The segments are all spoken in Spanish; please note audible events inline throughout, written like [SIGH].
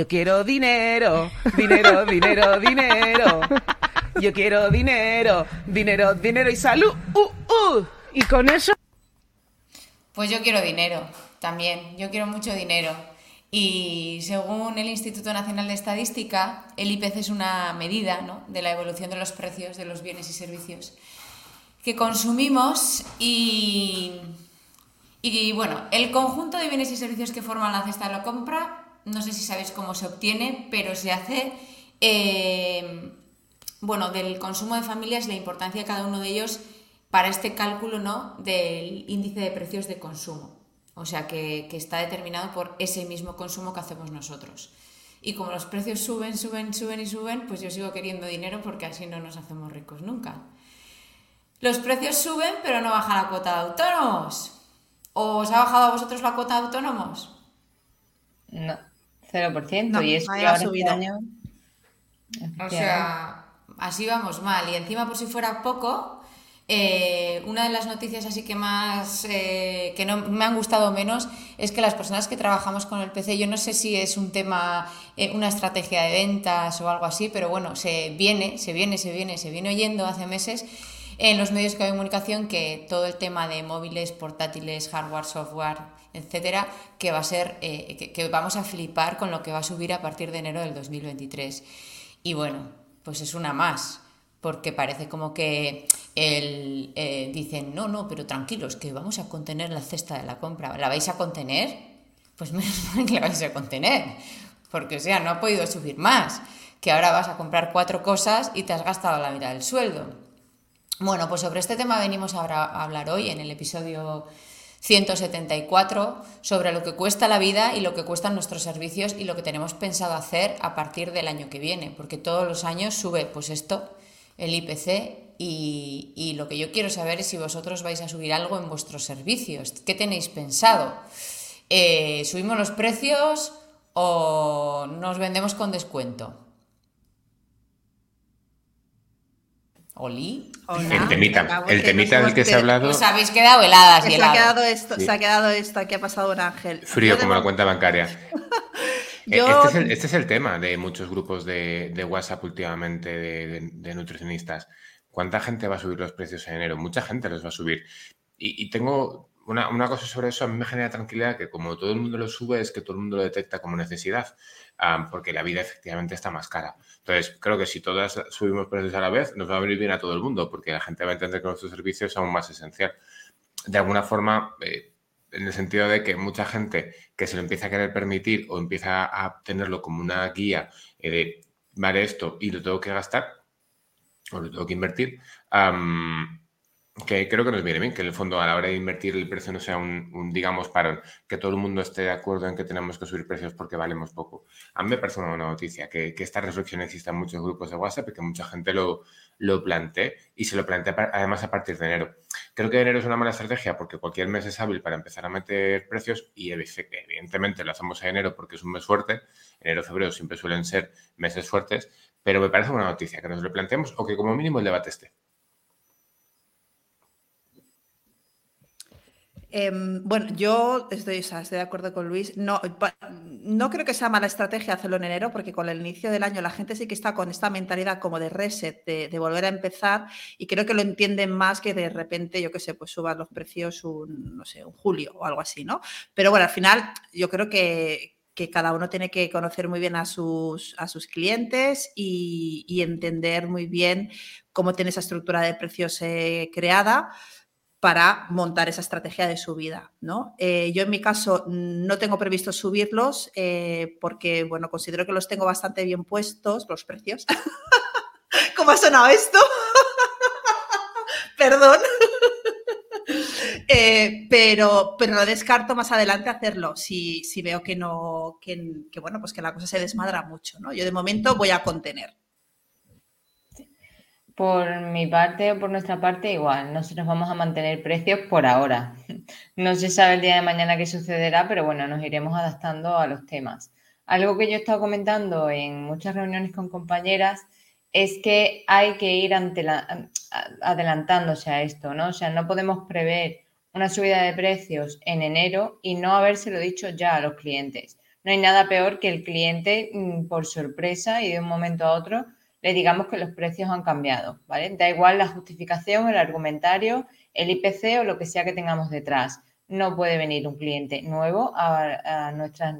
Yo quiero dinero, dinero, dinero, dinero. Yo quiero dinero, dinero, dinero y salud. Uh, uh. Y con eso... Pues yo quiero dinero, también. Yo quiero mucho dinero. Y según el Instituto Nacional de Estadística, el IPC es una medida ¿no? de la evolución de los precios de los bienes y servicios que consumimos y, y bueno, el conjunto de bienes y servicios que forman la cesta de la compra, no sé si sabéis cómo se obtiene, pero se hace, eh, bueno, del consumo de familias, la importancia de cada uno de ellos para este cálculo ¿no? del índice de precios de consumo. O sea, que, que está determinado por ese mismo consumo que hacemos nosotros. Y como los precios suben, suben, suben y suben, pues yo sigo queriendo dinero porque así no nos hacemos ricos nunca. Los precios suben, pero no baja la cuota de autónomos. ¿O os ha bajado a vosotros la cuota de autónomos? No, 0%. No, y es ahí que ha ahora este subido. año- O sea, así vamos mal. Y encima, por si fuera poco, eh, una de las noticias así que más, eh, que no me han gustado menos, es que las personas que trabajamos con el PC, yo no sé si es un tema, eh, una estrategia de ventas o algo así, pero bueno, se viene, se viene, se viene, se viene oyendo hace meses en los medios de comunicación que todo el tema de móviles, portátiles, hardware, software, etcétera, que va a ser, eh, que, vamos a flipar con lo que va a subir a partir de enero del 2023. Y bueno, pues es una más, porque parece como que el, eh, dicen, no, no, pero tranquilos, que vamos a contener la cesta de la compra. ¿La vais a contener? Pues [LAUGHS] menos mal que la vais a contener, porque o sea, no ha podido subir más, que ahora vas a comprar cuatro cosas y te has gastado la mitad del sueldo. Bueno, pues sobre este tema venimos a hablar hoy en el episodio 174 sobre lo que cuesta la vida y lo que cuestan nuestros servicios y lo que tenemos pensado hacer a partir del año que viene, porque todos los años sube pues esto, el IPC, y, y lo que yo quiero saber es si vosotros vais a subir algo en vuestros servicios. ¿Qué tenéis pensado? Eh, ¿Subimos los precios o nos vendemos con descuento? ¿Oli? Hola. El temita, el temita del que se ha hablado, Os habéis quedado heladas y Se ha, quedado esto, Sí. se ha quedado esto, aquí ha pasado un ángel. frío como la cuenta bancaria. [LAUGHS] Eh, Yo- Este, es el, este es el tema de muchos grupos de, de WhatsApp últimamente de, de- de nutricionistas. ¿Cuánta gente va a subir los precios en enero? Mucha gente los va a subir. Y, y tengo una, una cosa sobre eso, a mí me genera tranquilidad que como todo el mundo lo sube es que todo el mundo lo detecta como necesidad, ah, porque la vida efectivamente está más cara. Entonces, creo que si todas subimos precios a la vez, nos va a venir bien a todo el mundo, porque la gente va a entender que nuestro servicio es aún más esencial. De alguna forma, eh, en el sentido de que mucha gente que se lo empieza a querer permitir o empieza a tenerlo como una guía eh, de, vale, esto y lo tengo que gastar o lo tengo que invertir, am, que creo que nos viene bien, que en el fondo a la hora de invertir el precio no sea un, digamos, parón, que todo el mundo esté de acuerdo en que tenemos que subir precios porque valemos poco. A mí me parece una buena noticia que, que esta reflexión exista en muchos grupos de WhatsApp y que mucha gente lo, lo plantee y se lo plantea además a partir de enero. Creo que enero es una mala estrategia porque cualquier mes es hábil para empezar a meter precios y evi- evidentemente lo hacemos en enero porque es un mes fuerte. Enero, febrero siempre suelen ser meses fuertes, pero me parece una noticia que nos lo planteemos o que como mínimo el debate esté. Em, bueno, yo estoy, de acuerdo con Luis. No, no creo que sea mala estrategia hacerlo en enero, porque con el inicio del año la gente sí que está con esta mentalidad como de reset, de, volver a empezar, y creo que lo entienden más que de repente, yo qué sé, pues suban los precios un, no sé, un julio o algo así, ¿no? Pero bueno, al final yo creo que, cada uno tiene que conocer muy bien a sus, clientes y, y entender muy bien cómo tiene esa estructura de precios eh, creada para montar esa estrategia de subida. ¿no? Eh, yo en mi caso no tengo previsto subirlos eh, porque bueno, considero que los tengo bastante bien puestos, los precios. [LAUGHS] ¿Cómo ha sonado esto? [LAUGHS] Perdón. [LAUGHS] Eh, pero, pero no descarto más adelante hacerlo si, si veo que no, que, que, bueno, pues que la cosa se desmadra mucho. ¿no? Yo de momento voy a contener. Por mi parte o por nuestra parte, igual, nosotros vamos a mantener precios por ahora. [LAUGHS] No se sabe el día de mañana qué sucederá, pero bueno, nos iremos adaptando a los temas. Algo que yo he estado comentando en muchas reuniones con compañeras es que hay que ir adelantándose a esto, ¿no? O sea, no podemos prever una subida de precios en enero y no habérselo dicho ya a los clientes. No hay nada peor que el cliente, mm, por sorpresa y de un momento a otro, le digamos que los precios han cambiado, ¿vale? Da igual la justificación, el argumentario, el IPC o lo que sea que tengamos detrás. No puede venir un cliente nuevo a, nuestra,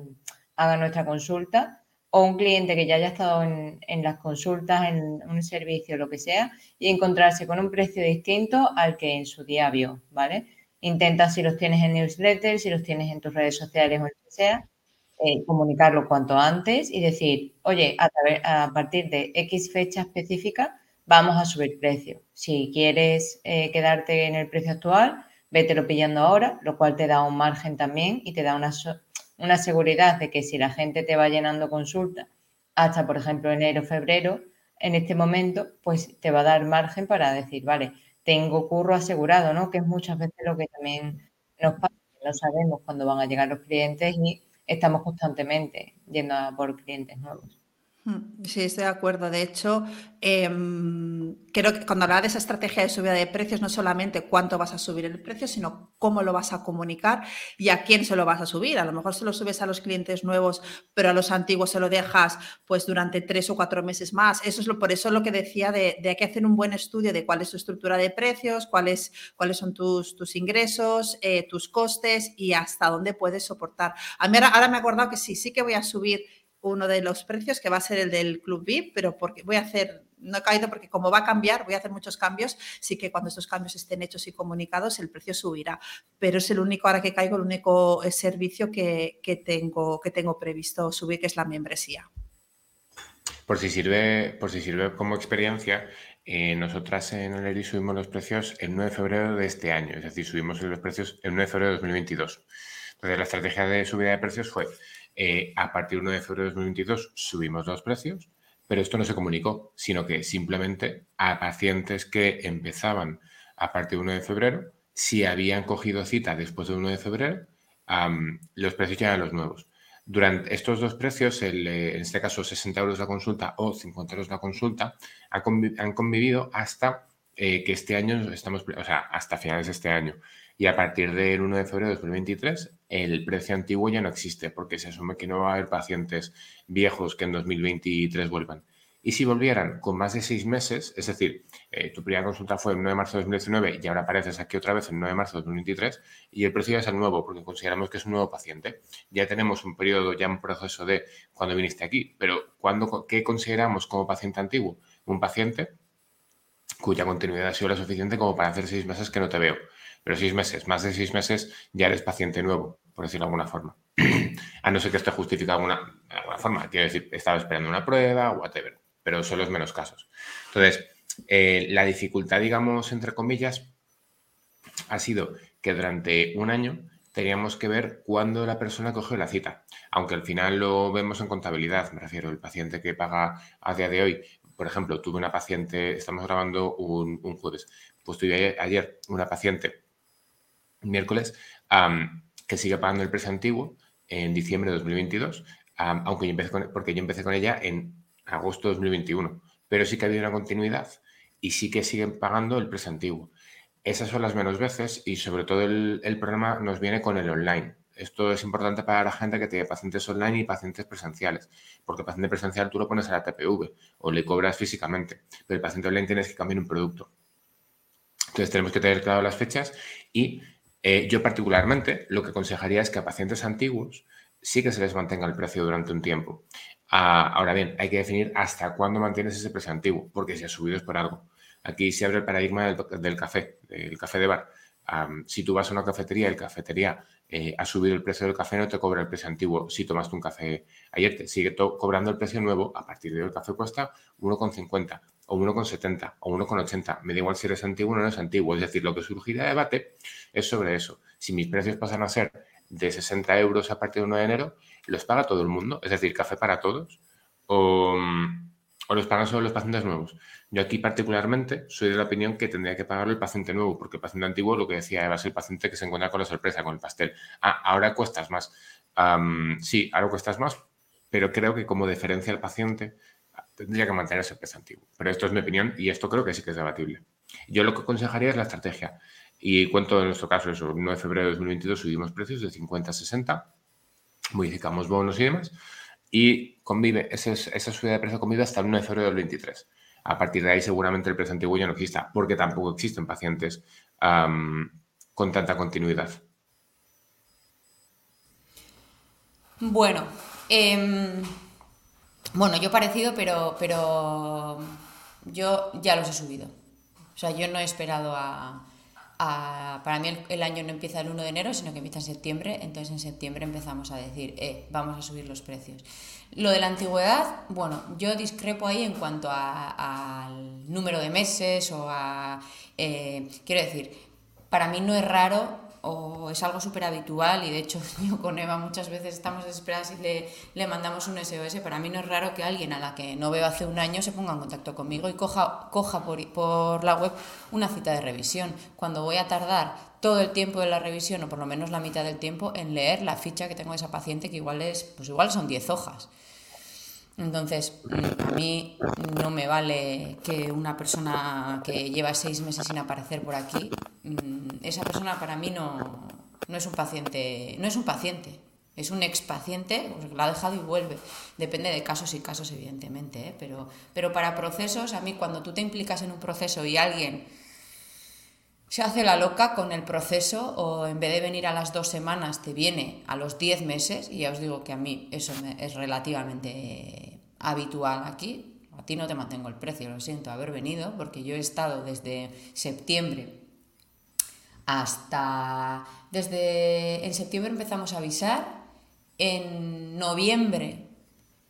nuestra consulta o un cliente que ya haya estado en, las consultas, en un servicio, lo que sea, y encontrarse con un precio distinto al que en su día vio, ¿vale? Intenta si los tienes en newsletter, si los tienes en tus redes sociales o lo que sea, eh, comunicarlo cuanto antes y decir, oye, a, partir de X fecha específica vamos a subir precio. Si quieres eh, quedarte en el precio actual, vételo pillando ahora, lo cual te da un margen también y te da una, una seguridad de que si la gente te va llenando consulta hasta, por ejemplo, enero, febrero, en este momento, pues te va a dar margen para decir, vale, tengo curro asegurado, ¿no? Que es muchas veces lo que también nos pasa, no sabemos cuándo van a llegar los clientes y estamos constantemente yendo a por clientes nuevos. Mm, sí, estoy de acuerdo. De hecho, em, creo que cuando hablaba de esa estrategia de subida de precios, no solamente cuánto vas a subir el precio, sino cómo lo vas a comunicar y a quién se lo vas a subir. A lo mejor se lo subes a los clientes nuevos, pero a los antiguos se lo dejas pues durante tres o cuatro meses más. Eso es lo, por eso lo que decía de, de que hacer un buen estudio de cuál es tu estructura de precios, cuáles, cuáles son tus, tus ingresos, eh, tus costes y hasta dónde puedes soportar. A mí ahora, ahora me he acordado que sí, sí que voy a subir uno de los precios que va a ser el del Club VIP, pero porque voy a hacer, no he caído porque como va a cambiar, voy a hacer muchos cambios, sí que cuando estos cambios estén hechos y comunicados, el precio subirá. Pero es el único, ahora que caigo, el único eh, servicio que, tengo, que tengo previsto subir, que es la membresía. Por si sirve, por si sirve como experiencia, eh, nosotras en el subimos los precios el 9 de febrero de este año, es decir, subimos los precios el 9 de febrero de 2022. Entonces, la estrategia de subida de precios fue eh, a partir del 1 de febrero de 2022 subimos los precios, pero esto no se comunicó, sino que simplemente a pacientes que empezaban a partir del 1 de febrero, si habían cogido cita después del 1 de febrero, los precios ya eran los nuevos. Durante estos dos precios, eh, en este caso 60 euros la consulta o 50 euros la consulta, han convivido hasta eh, que este año estamos, o sea, hasta finales de este año. Y a partir del 1 de febrero de 2023, el precio antiguo ya no existe porque se asume que no va a haber pacientes viejos que en 2023 vuelvan. Y si volvieran con más de seis meses, es decir, eh, tu primera consulta fue el 9 de marzo de 2019 y ahora apareces aquí otra vez el 9 de marzo de 2023 y el precio ya es el nuevo porque consideramos que es un nuevo paciente. Ya tenemos un periodo, ya un proceso de cuando viniste aquí, pero ¿cuándo, ¿qué consideramos como paciente antiguo? Un paciente cuya continuidad ha sido la suficiente como para hacer seis meses que no te veo. Pero seis meses, más de seis meses, ya eres paciente nuevo, por decirlo de alguna forma. [CLEARS THROAT] A no ser que esté justificado alguna, alguna forma. Quiero decir, estaba esperando una prueba, whatever. Pero son los menos casos. Entonces, eh, la dificultad, digamos, entre comillas, ha sido que durante un año teníamos que ver cuándo la persona cogió la cita. Aunque al final lo vemos en contabilidad, me refiero, el paciente que paga a día de hoy, por ejemplo, tuve una paciente, estamos grabando un, jueves, pues tuve ayer una paciente miércoles, que sigue pagando el precio antiguo en diciembre de 2022, aunque yo empecé con, porque yo empecé con ella en agosto de 2021, pero sí que ha habido una continuidad y sí que siguen pagando el precio antiguo. Esas son las menos veces y sobre todo el, el problema nos viene con el online. Esto es importante para la gente que tiene pacientes online y pacientes presenciales, porque paciente presencial tú lo pones a la TPV o le cobras físicamente, pero el paciente online tienes que cambiar un producto. Entonces tenemos que tener claro las fechas y eh, yo particularmente lo que aconsejaría es que a pacientes antiguos sí que se les mantenga el precio durante un tiempo. Ah, ahora bien, hay que definir hasta cuándo mantienes ese precio antiguo, porque si ha subido es por algo. Aquí se abre el paradigma del, café, del café de bar. Si tú vas a una cafetería y el cafetería eh, ha subido el precio del café, no te cobra el precio antiguo. Si tomaste un café ayer, te sigue cobrando el precio nuevo. A partir de hoy el café cuesta 1,50 o 1,70 o 1,80. Me da igual si eres antiguo o no eres antiguo. Es decir, lo que surgirá de debate es sobre eso. Si mis precios pasan a ser de 60 euros a partir del 1 de enero, ¿los paga todo el mundo? Es decir, café para todos. O, o los pagan solo los pacientes nuevos. Yo aquí particularmente soy de la opinión que tendría que pagarlo el paciente nuevo, porque el paciente antiguo, lo que decía Eva, es el paciente que se encuentra con la sorpresa, con el pastel. Ah, ahora cuestas más. sí, ahora cuestas más, pero creo que como diferencia al paciente, tendría que mantenerse el precio antiguo. Pero esto es mi opinión y esto creo que sí que es debatible. Yo lo que aconsejaría es la estrategia. Y cuento en nuestro caso, eso, el 9 de febrero de 2022 subimos precios de 50 a 60 modificamos bonos y demás, y convive, esa, subida de precio convive hasta el 1 de febrero del 23. A partir de ahí seguramente el precio antiguo ya no exista, porque tampoco existen pacientes con tanta continuidad. Bueno, em, bueno, yo parecido, pero, pero yo ya los he subido. O sea, yo no he esperado a... para mí el, año no empieza el 1 de enero, sino que empieza en septiembre. Entonces en septiembre empezamos a decir, eh, vamos a subir los precios. Lo de la antigüedad, bueno, yo discrepo ahí en cuanto al número de meses o a... Eh, quiero decir, para mí no es raro o es algo súper habitual y de hecho [LAUGHS] yo con Eva muchas veces estamos desesperadas y le, le, mandamos un SOS. Para mí no es raro que alguien a la que no veo hace un año se ponga en contacto conmigo y coja, coja por, por la web una cita de revisión. Cuando voy a tardar todo el tiempo de la revisión o por lo menos la mitad del tiempo en leer la ficha que tengo de esa paciente que igual es, pues igual son 10 hojas. Entonces, a mí no me vale que una persona que lleva seis meses sin aparecer por aquí, mm, esa persona para mí no, no es un paciente, no es un paciente, es un expaciente, pues la ha dejado y vuelve. Depende de casos y casos, evidentemente, ¿eh? pero, pero para procesos, a mí cuando tú te implicas en un proceso y alguien se hace la loca con el proceso o en vez de venir a las dos semanas te viene a los diez meses y ya os digo que a mí eso es relativamente habitual aquí. A ti no te mantengo el precio, lo siento haber venido porque yo he estado desde septiembre hasta... Desde en septiembre empezamos a avisar, en noviembre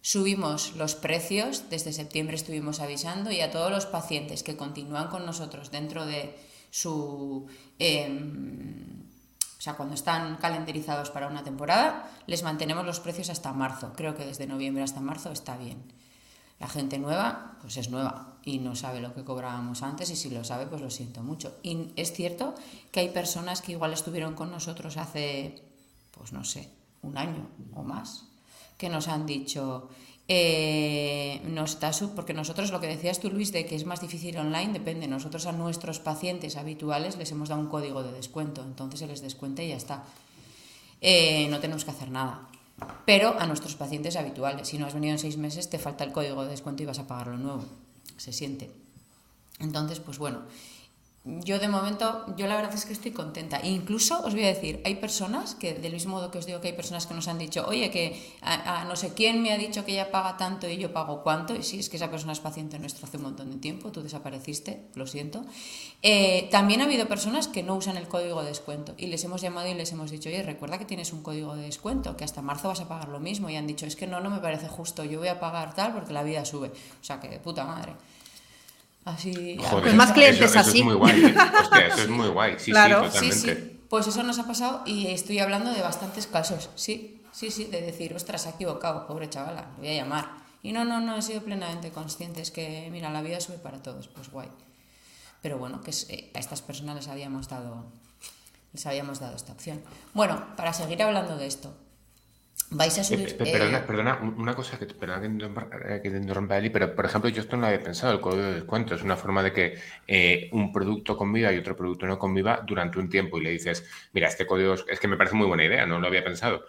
subimos los precios, desde septiembre estuvimos avisando y a todos los pacientes que continúan con nosotros dentro de su... Em, o sea, cuando están calendarizados para una temporada, les mantenemos los precios hasta marzo. Creo que desde noviembre hasta marzo está bien. La gente nueva, pues es nueva y no sabe lo que cobrábamos antes y si lo sabe, pues lo siento mucho. Y es cierto que hay personas que igual estuvieron con nosotros hace, pues no sé, un año o más, que nos han dicho, eh, está porque nosotros lo que decías tú Luis de que es más difícil online depende. Nosotros a nuestros pacientes habituales les hemos dado un código de descuento entonces se les descuenta y ya está. Eh, no tenemos que hacer nada. Pero a nuestros pacientes habituales si no has venido en seis meses te falta el código de descuento y vas a pagar lo nuevo se siente. Entonces pues bueno yo de momento, yo la verdad es que estoy contenta. incluso os voy a decir, hay personas que, del mismo modo que os digo que hay personas que nos han dicho, oye, que a, no sé quién me ha dicho que ella paga tanto y yo pago cuánto, y sí, es que esa persona es paciente nuestro hace un montón de tiempo, tú desapareciste, lo siento. Eh, también ha habido personas que no usan el código de descuento y les hemos llamado y les hemos dicho, oye, recuerda que tienes un código de descuento, que hasta marzo vas a pagar lo mismo, y han dicho, es que no, no me parece justo, yo voy a pagar tal porque la vida sube. O sea, que de puta madre. Así. Joder, más clientes así. Eso es muy guay. ¿eh? [LAUGHS] Hostia, eso es muy guay. Sí, claro. sí, Sí, sí. Pues eso nos ha pasado y estoy hablando de bastantes casos. Sí, sí, sí, de decir, ostras, se ha equivocado, pobre chavala, voy a llamar. Y no, no, no, he sido plenamente consciente. Es que, mira, la vida sube para todos, pues guay. Pero bueno, que eh, a estas personas les habíamos dado les habíamos dado esta opción. Bueno, para seguir hablando de esto, vais a subir. Eh, perdona, eh, perdona, una cosa que, perdona que te interrumpa, Eli, pero por ejemplo, yo esto no lo había pensado, el código de descuento es una forma de que eh, un producto conviva y otro producto no conviva durante un tiempo y le dices, mira, este código es que me parece muy buena idea, no lo había pensado.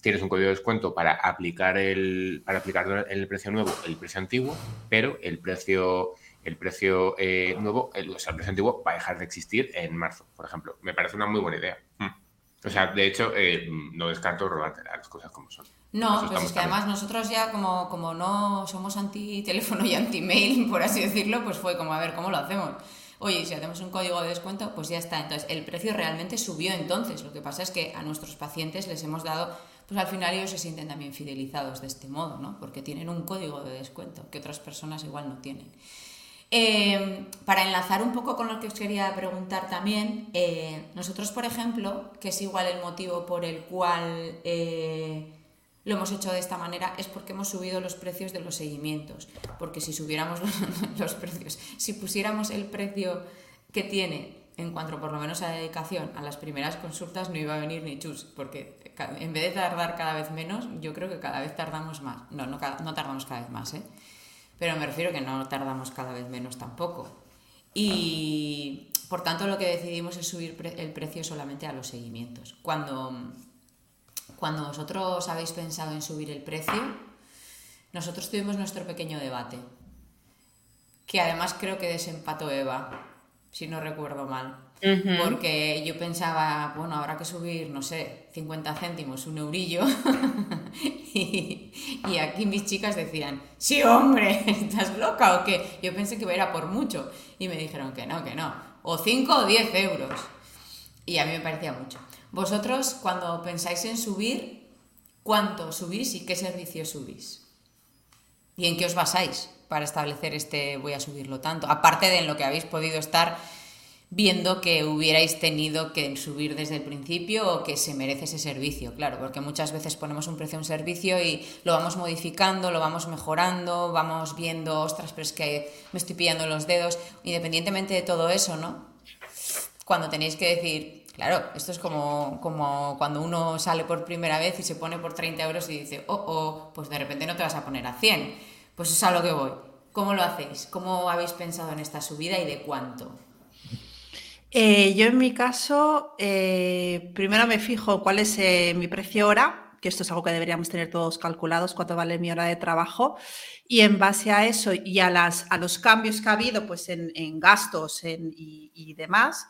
tienes un código de descuento para aplicar el para aplicar el precio nuevo, el precio antiguo, pero el precio el precio nuevo, el, o sea, el precio antiguo va a dejar de existir en marzo, por ejemplo. Me parece una muy buena idea. Mm. O sea, de hecho, eh, no descarto robarte las cosas como son. No, pues es que además nosotros ya como, como no somos anti-teléfono y anti-mail, [LAUGHS] por así decirlo, pues fue como, a ver, ¿cómo lo hacemos? Oye, si hacemos un código de descuento, pues ya está. Entonces, el precio realmente subió entonces. Lo que pasa es que a nuestros pacientes les hemos dado, pues al final ellos se sienten también fidelizados de este modo, ¿no? Porque tienen un código de descuento que otras personas igual no tienen. Em, para enlazar un poco con lo que os quería preguntar también, eh, nosotros, por ejemplo, que es igual el motivo por el cual eh, lo hemos hecho de esta manera, es porque hemos subido los precios de los seguimientos. Porque si subiéramos [LAUGHS] los, precios, si pusiéramos el precio que tiene en cuanto por lo menos a dedicación a las primeras consultas, no iba a venir ni chus, porque en vez de tardar cada vez menos, yo creo que cada vez tardamos más. No, no, no tardamos cada vez más, ¿eh? Pero me refiero que no tardamos cada vez menos tampoco. Y por tanto lo que decidimos es subir el precio solamente a los seguimientos. Cuando cuando vosotros habéis pensado en subir el precio, nosotros tuvimos nuestro pequeño debate, que además creo que desempató Eva, si no recuerdo mal. Porque yo pensaba, bueno, habrá que subir, no sé, 50 céntimos, un eurillo. [LAUGHS] y, aquí mis chicas decían, sí, hombre, [LAUGHS] ¿estás loca o qué? Yo pensé que era por mucho. Y me dijeron que no, que no. O 5 o 10 euros. Y a mí me parecía mucho. Vosotros, cuando pensáis en subir, ¿cuánto subís y qué servicio subís? ¿Y en qué os basáis para establecer este voy a subirlo tanto? Aparte de en lo que habéis podido estar viendo que hubierais tenido que subir desde el principio o que se merece ese servicio, claro, porque muchas veces ponemos un precio a un servicio y lo vamos modificando, lo vamos mejorando, vamos viendo, ostras, pero es que me estoy pillando los dedos, independientemente de todo eso, ¿no? Cuando tenéis que decir, claro, esto es como, como cuando uno sale por primera vez y se pone por 30 euros y dice, oh, oh, pues de repente no te vas a poner a 100, pues es a lo que voy. ¿Cómo lo hacéis? ¿Cómo habéis pensado en esta subida y de cuánto? Eh, yo en mi caso, eh, primero me fijo cuál es eh, mi precio hora, que esto es algo que deberíamos tener todos calculados, cuánto vale mi hora de trabajo, y en base a eso y a, las, a los cambios que ha habido pues, en, gastos y, demás,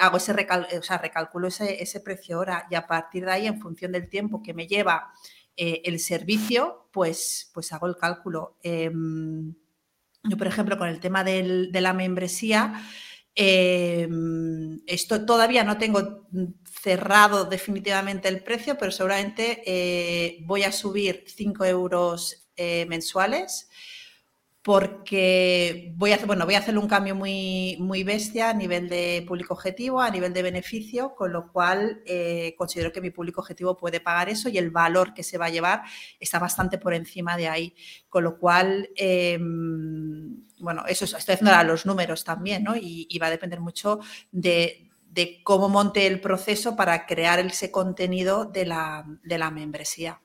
hago ese o sea, recalculo ese, ese, precio hora y a partir de ahí, en función del tiempo que me lleva el servicio, pues, pues hago el cálculo. Em, yo, por ejemplo, con el tema del, de la membresía, Em, esto todavía no tengo cerrado definitivamente el precio, pero seguramente eh, voy a subir 5 euros eh, mensuales porque voy a, hacer, bueno, voy a hacer un cambio muy, muy bestia a nivel de público objetivo, a nivel de beneficio, con lo cual eh, considero que mi público objetivo puede pagar eso y el valor que se va a llevar está bastante por encima de ahí. Con lo cual, em, bueno, eso estoy haciendo los números también, ¿no? Y, va a depender mucho de, cómo monte el proceso para crear ese contenido de la, de la membresía.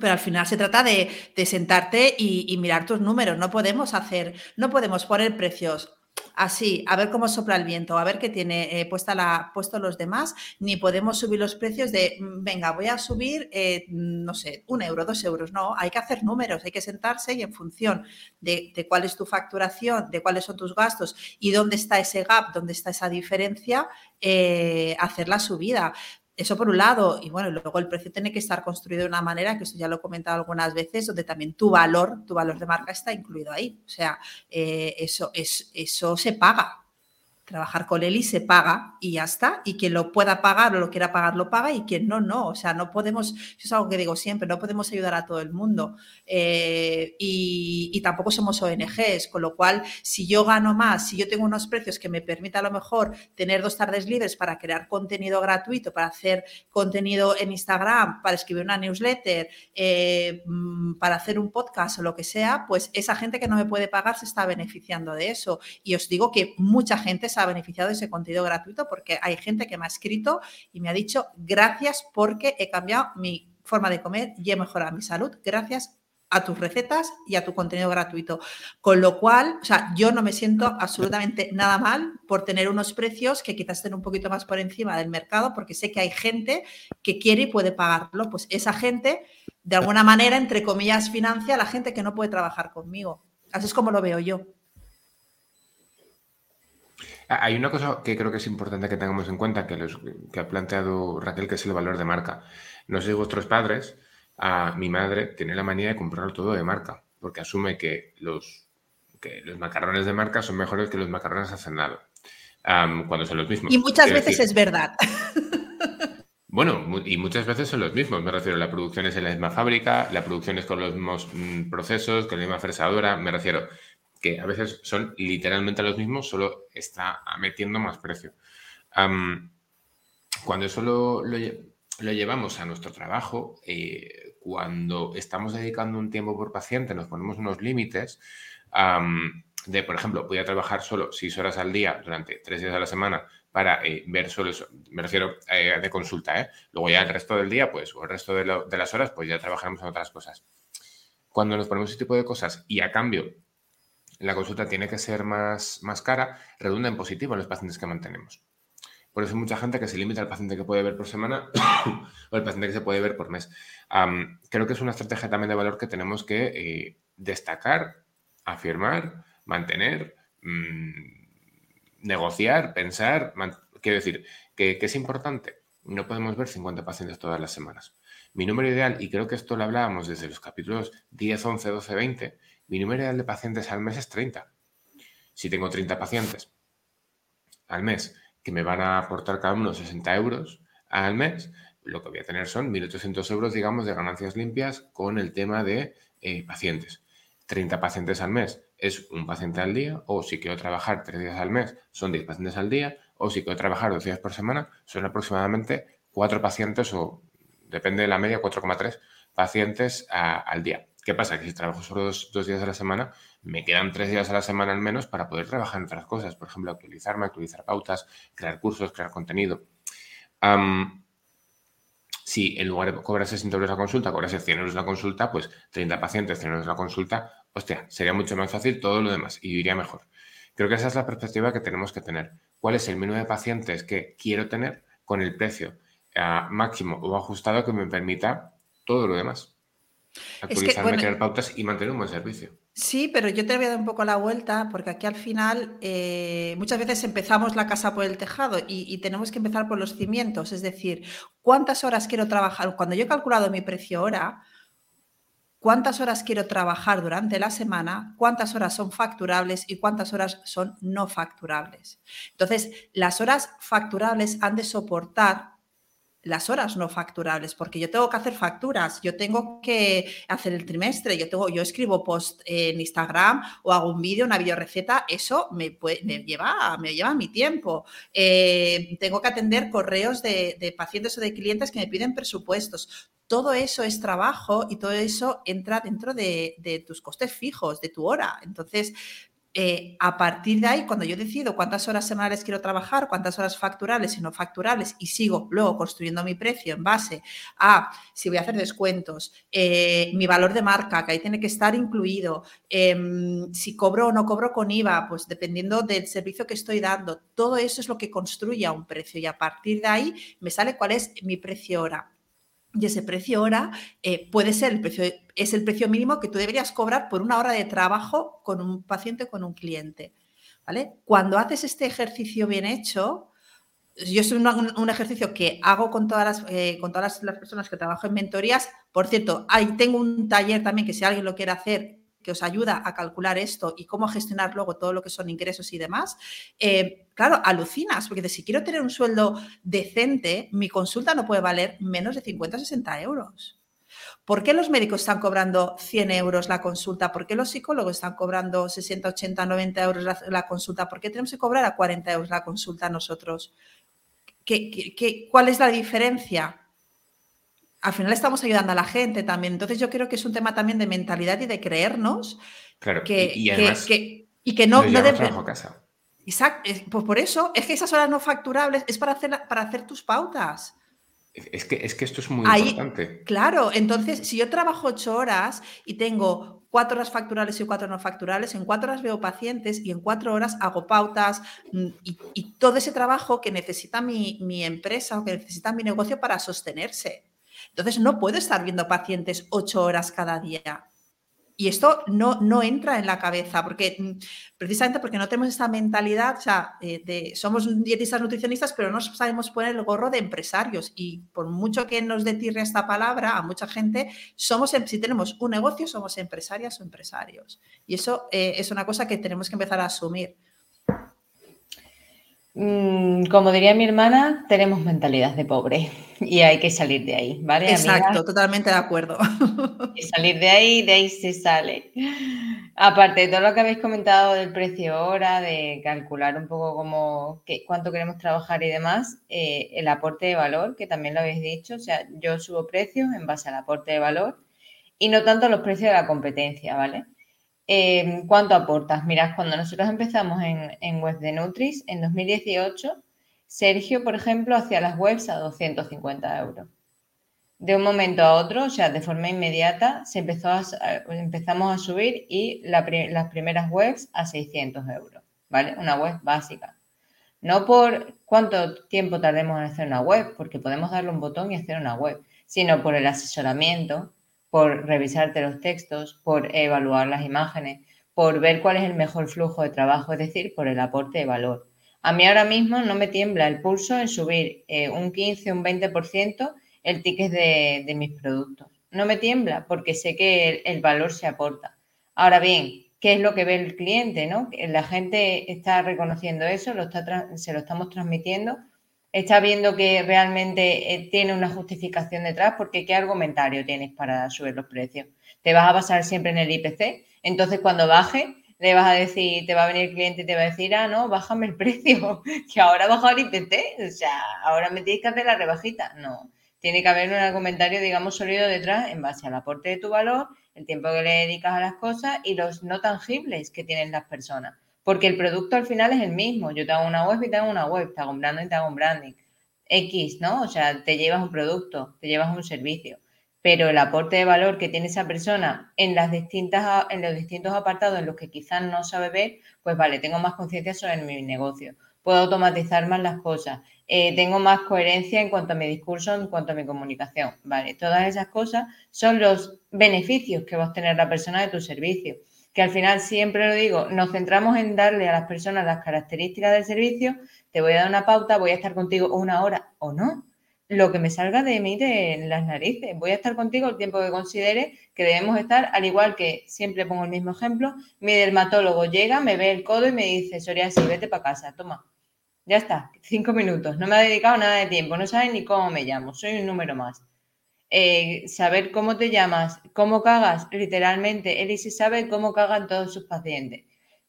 Pero al final se trata de, sentarte y, mirar tus números. No podemos hacer, no podemos poner precios así, a ver cómo sopla el viento, a ver qué tiene eh, puesta la, puesto los demás, ni podemos subir los precios de, mm, venga, voy a subir, eh, no sé, un euro, dos euros. No, hay que hacer números, hay que sentarse y en función de, cuál es tu facturación, de cuáles son tus gastos y dónde está ese gap, dónde está esa diferencia, eh, hacer la subida. Eso por un lado, y bueno, luego el precio tiene que estar construido de una manera, que eso ya lo he comentado algunas veces, donde también tu valor, tu valor de marca está incluido ahí. O sea, eh, eso, es, eso se paga, trabajar con y se paga y ya está. Y quien lo pueda pagar o lo quiera pagar, lo paga y quien no, no. O sea, no podemos, eso es algo que digo siempre, no podemos ayudar a todo el mundo. Eh, y, tampoco somos ONGs, con lo cual, si yo gano más, si yo tengo unos precios que me permitan a lo mejor tener dos tardes libres para crear contenido gratuito, para hacer contenido en Instagram, para escribir una newsletter, eh, mm, para hacer un podcast o lo que sea, pues esa gente que no me puede pagar se está beneficiando de eso. Y os digo que mucha gente ha beneficiado de ese contenido gratuito porque hay gente que me ha escrito y me ha dicho gracias porque he cambiado mi forma de comer y he mejorado mi salud gracias a tus recetas y a tu contenido gratuito. Con lo cual, o sea, yo no me siento absolutamente nada mal por tener unos precios que quizás estén un poquito más por encima del mercado, porque sé que hay gente que quiere y puede pagarlo. Pues esa gente, de alguna manera, entre comillas, financia a la gente que no puede trabajar conmigo. Así es como lo veo yo. Ah, hay una cosa que creo que es importante que tengamos en cuenta, que, que ha planteado Raquel, que es el valor de marca. No sé vuestros padres, a mi madre tiene la manía de comprarlo todo de marca, porque asume que los, que los macarrones de marca son mejores que los macarrones hacendados, cuando son los mismos. Y muchas veces es verdad. [LAUGHS] Bueno, y muchas veces son los mismos. Me refiero, la producción es en la misma fábrica, la producción es con los mismos mm, procesos, con la misma fresadora. Me refiero, que a veces son literalmente los mismos, solo está metiendo más precio. cuando eso lo, llevamos a nuestro trabajo, eh, cuando estamos dedicando un tiempo por paciente, nos ponemos unos límites de, por ejemplo, voy a trabajar solo seis horas al día durante tres días a la semana para eh, ver solo eso, me refiero eh, de consulta, luego ya el resto del día, pues, o el resto de, de las horas, pues ya trabajaremos en otras cosas. Cuando nos ponemos ese tipo de cosas y a cambio la consulta tiene que ser más, más cara, redunda en positivo en los pacientes que mantenemos. Por eso hay mucha gente que se limita al paciente que puede ver por semana [COUGHS] o al paciente que se puede ver por mes. creo que es una estrategia también de valor que tenemos que eh, destacar, afirmar, mantener, mm, negociar, pensar. Quiero decir, que, es importante. No podemos ver 50 pacientes todas las semanas. Mi número ideal, y creo que esto lo hablábamos desde los capítulos 10, 11, 12, 20, mi número de pacientes al mes es 30. Si tengo 30 pacientes al mes que me van a aportar cada uno 60 euros al mes, lo que voy a tener son 1.800 euros, digamos, de ganancias limpias con el tema de eh, pacientes. 30 pacientes al mes es un paciente al día, o si quiero trabajar 3 días al mes, son 10 pacientes al día, o si quiero trabajar 2 días por semana, son aproximadamente 4 pacientes, o depende de la media, 4,3 pacientes al día. ¿Qué pasa? Que si trabajo solo dos, días a la semana, me quedan tres días a la semana al menos para poder trabajar en otras cosas. Por ejemplo, actualizarme, actualizar pautas, crear cursos, crear contenido. si en lugar de cobrar 60 euros la consulta, cobras 100 euros la consulta, pues 30 pacientes, 100 euros la consulta, hostia, sería mucho más fácil todo lo demás y iría mejor. Creo que esa es la perspectiva que tenemos que tener. ¿Cuál es el mínimo de pacientes que quiero tener con el precio ah, máximo o ajustado que me permita todo lo demás? Actualizarme, crear pautas y mantener un buen servicio. Sí, pero yo te voy a dar un poco la vuelta, porque aquí al final eh, muchas veces empezamos la casa por el tejado y, tenemos que empezar por los cimientos, es decir, ¿cuántas horas quiero trabajar? Cuando yo he calculado mi precio hora, ¿cuántas horas quiero trabajar durante la semana? ¿Cuántas horas son facturables y cuántas horas son no facturables? Entonces, las horas facturables han de soportar las horas no facturables, porque yo tengo que hacer facturas, yo tengo que hacer el trimestre, yo, tengo, yo escribo post en Instagram o hago un vídeo, una receta, eso me, me, lleva, me lleva mi tiempo. Eh, tengo que atender correos de, pacientes o de clientes que me piden presupuestos. Todo eso es trabajo y todo eso entra dentro de, de tus costes fijos, de tu hora. Entonces, eh, a partir de ahí, cuando yo decido cuántas horas semanales quiero trabajar, cuántas horas facturables y no facturables, y sigo luego construyendo mi precio en base a si voy a hacer descuentos, eh, mi valor de marca, que ahí tiene que estar incluido, em, si cobro o no cobro con IVA, pues dependiendo del servicio que estoy dando, todo eso es lo que construye a un precio y a partir de ahí me sale cuál es mi precio hora. Y ese precio hora eh, puede ser el precio, es el precio mínimo que tú deberías cobrar por una hora de trabajo con un paciente, con un cliente. ¿vale? Cuando haces este ejercicio bien hecho, yo es un, ejercicio que hago con todas, las, eh, con todas las, personas que trabajo en mentorías. Por cierto, ahí tengo un taller también que si alguien lo quiere hacer, que os ayuda a calcular esto y cómo gestionar luego todo lo que son ingresos y demás, eh, claro, alucinas, porque si quiero tener un sueldo decente, mi consulta no puede valer menos de 50 o 60 euros. ¿Por qué los médicos están cobrando 100 euros la consulta? ¿Por qué los psicólogos están cobrando 60, 80, 90 euros la, consulta? ¿Por qué tenemos que cobrar a 40 euros la consulta nosotros? cuál es la diferencia? Al final estamos ayudando a la gente también. Entonces yo creo que es un tema también de mentalidad y de creernos claro, que, y, además que, y que no, no casa. Exacto, pues por eso es que esas horas no facturables es para hacer, para hacer tus pautas. Es que, es que esto es muy importante. Claro, entonces si yo trabajo ocho horas y tengo cuatro horas facturables y cuatro no facturables, en cuatro horas veo pacientes y en cuatro horas hago pautas mm, y, y todo ese trabajo que necesita mi, mi empresa o que necesita mi negocio para sostenerse. Entonces, no puedo estar viendo pacientes ocho horas cada día. Y esto no, no entra en la cabeza, porque mm, precisamente porque no tenemos esta mentalidad, o sea, eh, de, somos dietistas nutricionistas, pero no sabemos poner el gorro de empresarios. Y por mucho que nos detirre esta palabra a mucha gente, somos, em, si tenemos un negocio, somos empresarias o empresarios. Y eso eh, es una cosa que tenemos que empezar a asumir. Mm, como diría mi hermana, tenemos mentalidad de pobre y hay que salir de ahí, ¿vale? Exacto, totalmente de acuerdo. Y salir de ahí, de ahí se sale. Aparte de todo lo que habéis comentado del precio hora, de calcular un poco cómo, qué, cuánto queremos trabajar y demás, eh, el aporte de valor, que también lo habéis dicho, o sea, yo subo precios en base al aporte de valor y no tanto los precios de la competencia, ¿vale? Em, ¿Cuánto aportas? Mirad, cuando nosotros empezamos en, Web de Nutris, en 2018, Sergio, por ejemplo, hacía las webs a 250 euros. De un momento a otro, o sea, de forma inmediata, se empezó empezamos a subir y las primeras webs a 600 euros, ¿vale? Una web básica. No por cuánto tiempo tardemos en hacer una web, porque podemos darle un botón y hacer una web, sino por el asesoramiento, por revisarte los textos, por evaluar las imágenes, por ver cuál es el mejor flujo de trabajo, es decir, por el aporte de valor. A mí ahora mismo no me tiembla el pulso en subir eh, un 15, un 20% el ticket de, mis productos. No me tiembla porque sé que el, valor se aporta. Ahora bien, ¿qué es lo que ve el cliente? ¿no? La gente está reconociendo eso, se lo estamos transmitiendo, está viendo que realmente eh, tiene una justificación detrás porque ¿qué argumentario tienes para subir los precios? ¿Te vas a basar siempre en el IPC? Entonces, cuando baje, le vas a decir, te va a venir el cliente y te va a decir, ah, no, bájame el [LAUGHS] precio, que ahora ha bajado el IPC, o sea, ahora me tienes que hacer la rebajita. No, tiene que haber un comentario, digamos, sólido detrás en base al aporte de tu valor, el tiempo que le dedicas a las cosas y los no tangibles que tienen las personas. Porque el producto al final es el mismo. Yo te hago una web y te hago una web, te hago un branding, te hago un branding. X, ¿no? O sea, te llevas un producto, te llevas un servicio pero el aporte de valor que tiene esa persona en, las distintas, en los distintos apartados en los que quizás no sabe ver, pues vale, tengo más conciencia sobre mi negocio, puedo automatizar más las cosas, eh, tengo más coherencia en cuanto a mi discurso, en cuanto a mi comunicación, vale, todas esas cosas son los beneficios que va a obtener la persona de tu servicio, que al final siempre lo digo, nos centramos en darle a las personas las características del servicio, te voy a dar una pauta, voy a estar contigo una hora o no, lo que me salga de mí de las narices. Voy a estar contigo el tiempo que considere que debemos estar, al igual que siempre pongo el mismo ejemplo, mi dermatólogo llega, me ve el codo y me dice, psoriasis, vete para casa, toma. Ya está, cinco minutos. No me ha dedicado nada de tiempo, no sabe ni cómo me llamo, soy un número más. Eh, saber cómo te llamas, cómo cagas, literalmente, él y se sabe cómo cagan todos sus pacientes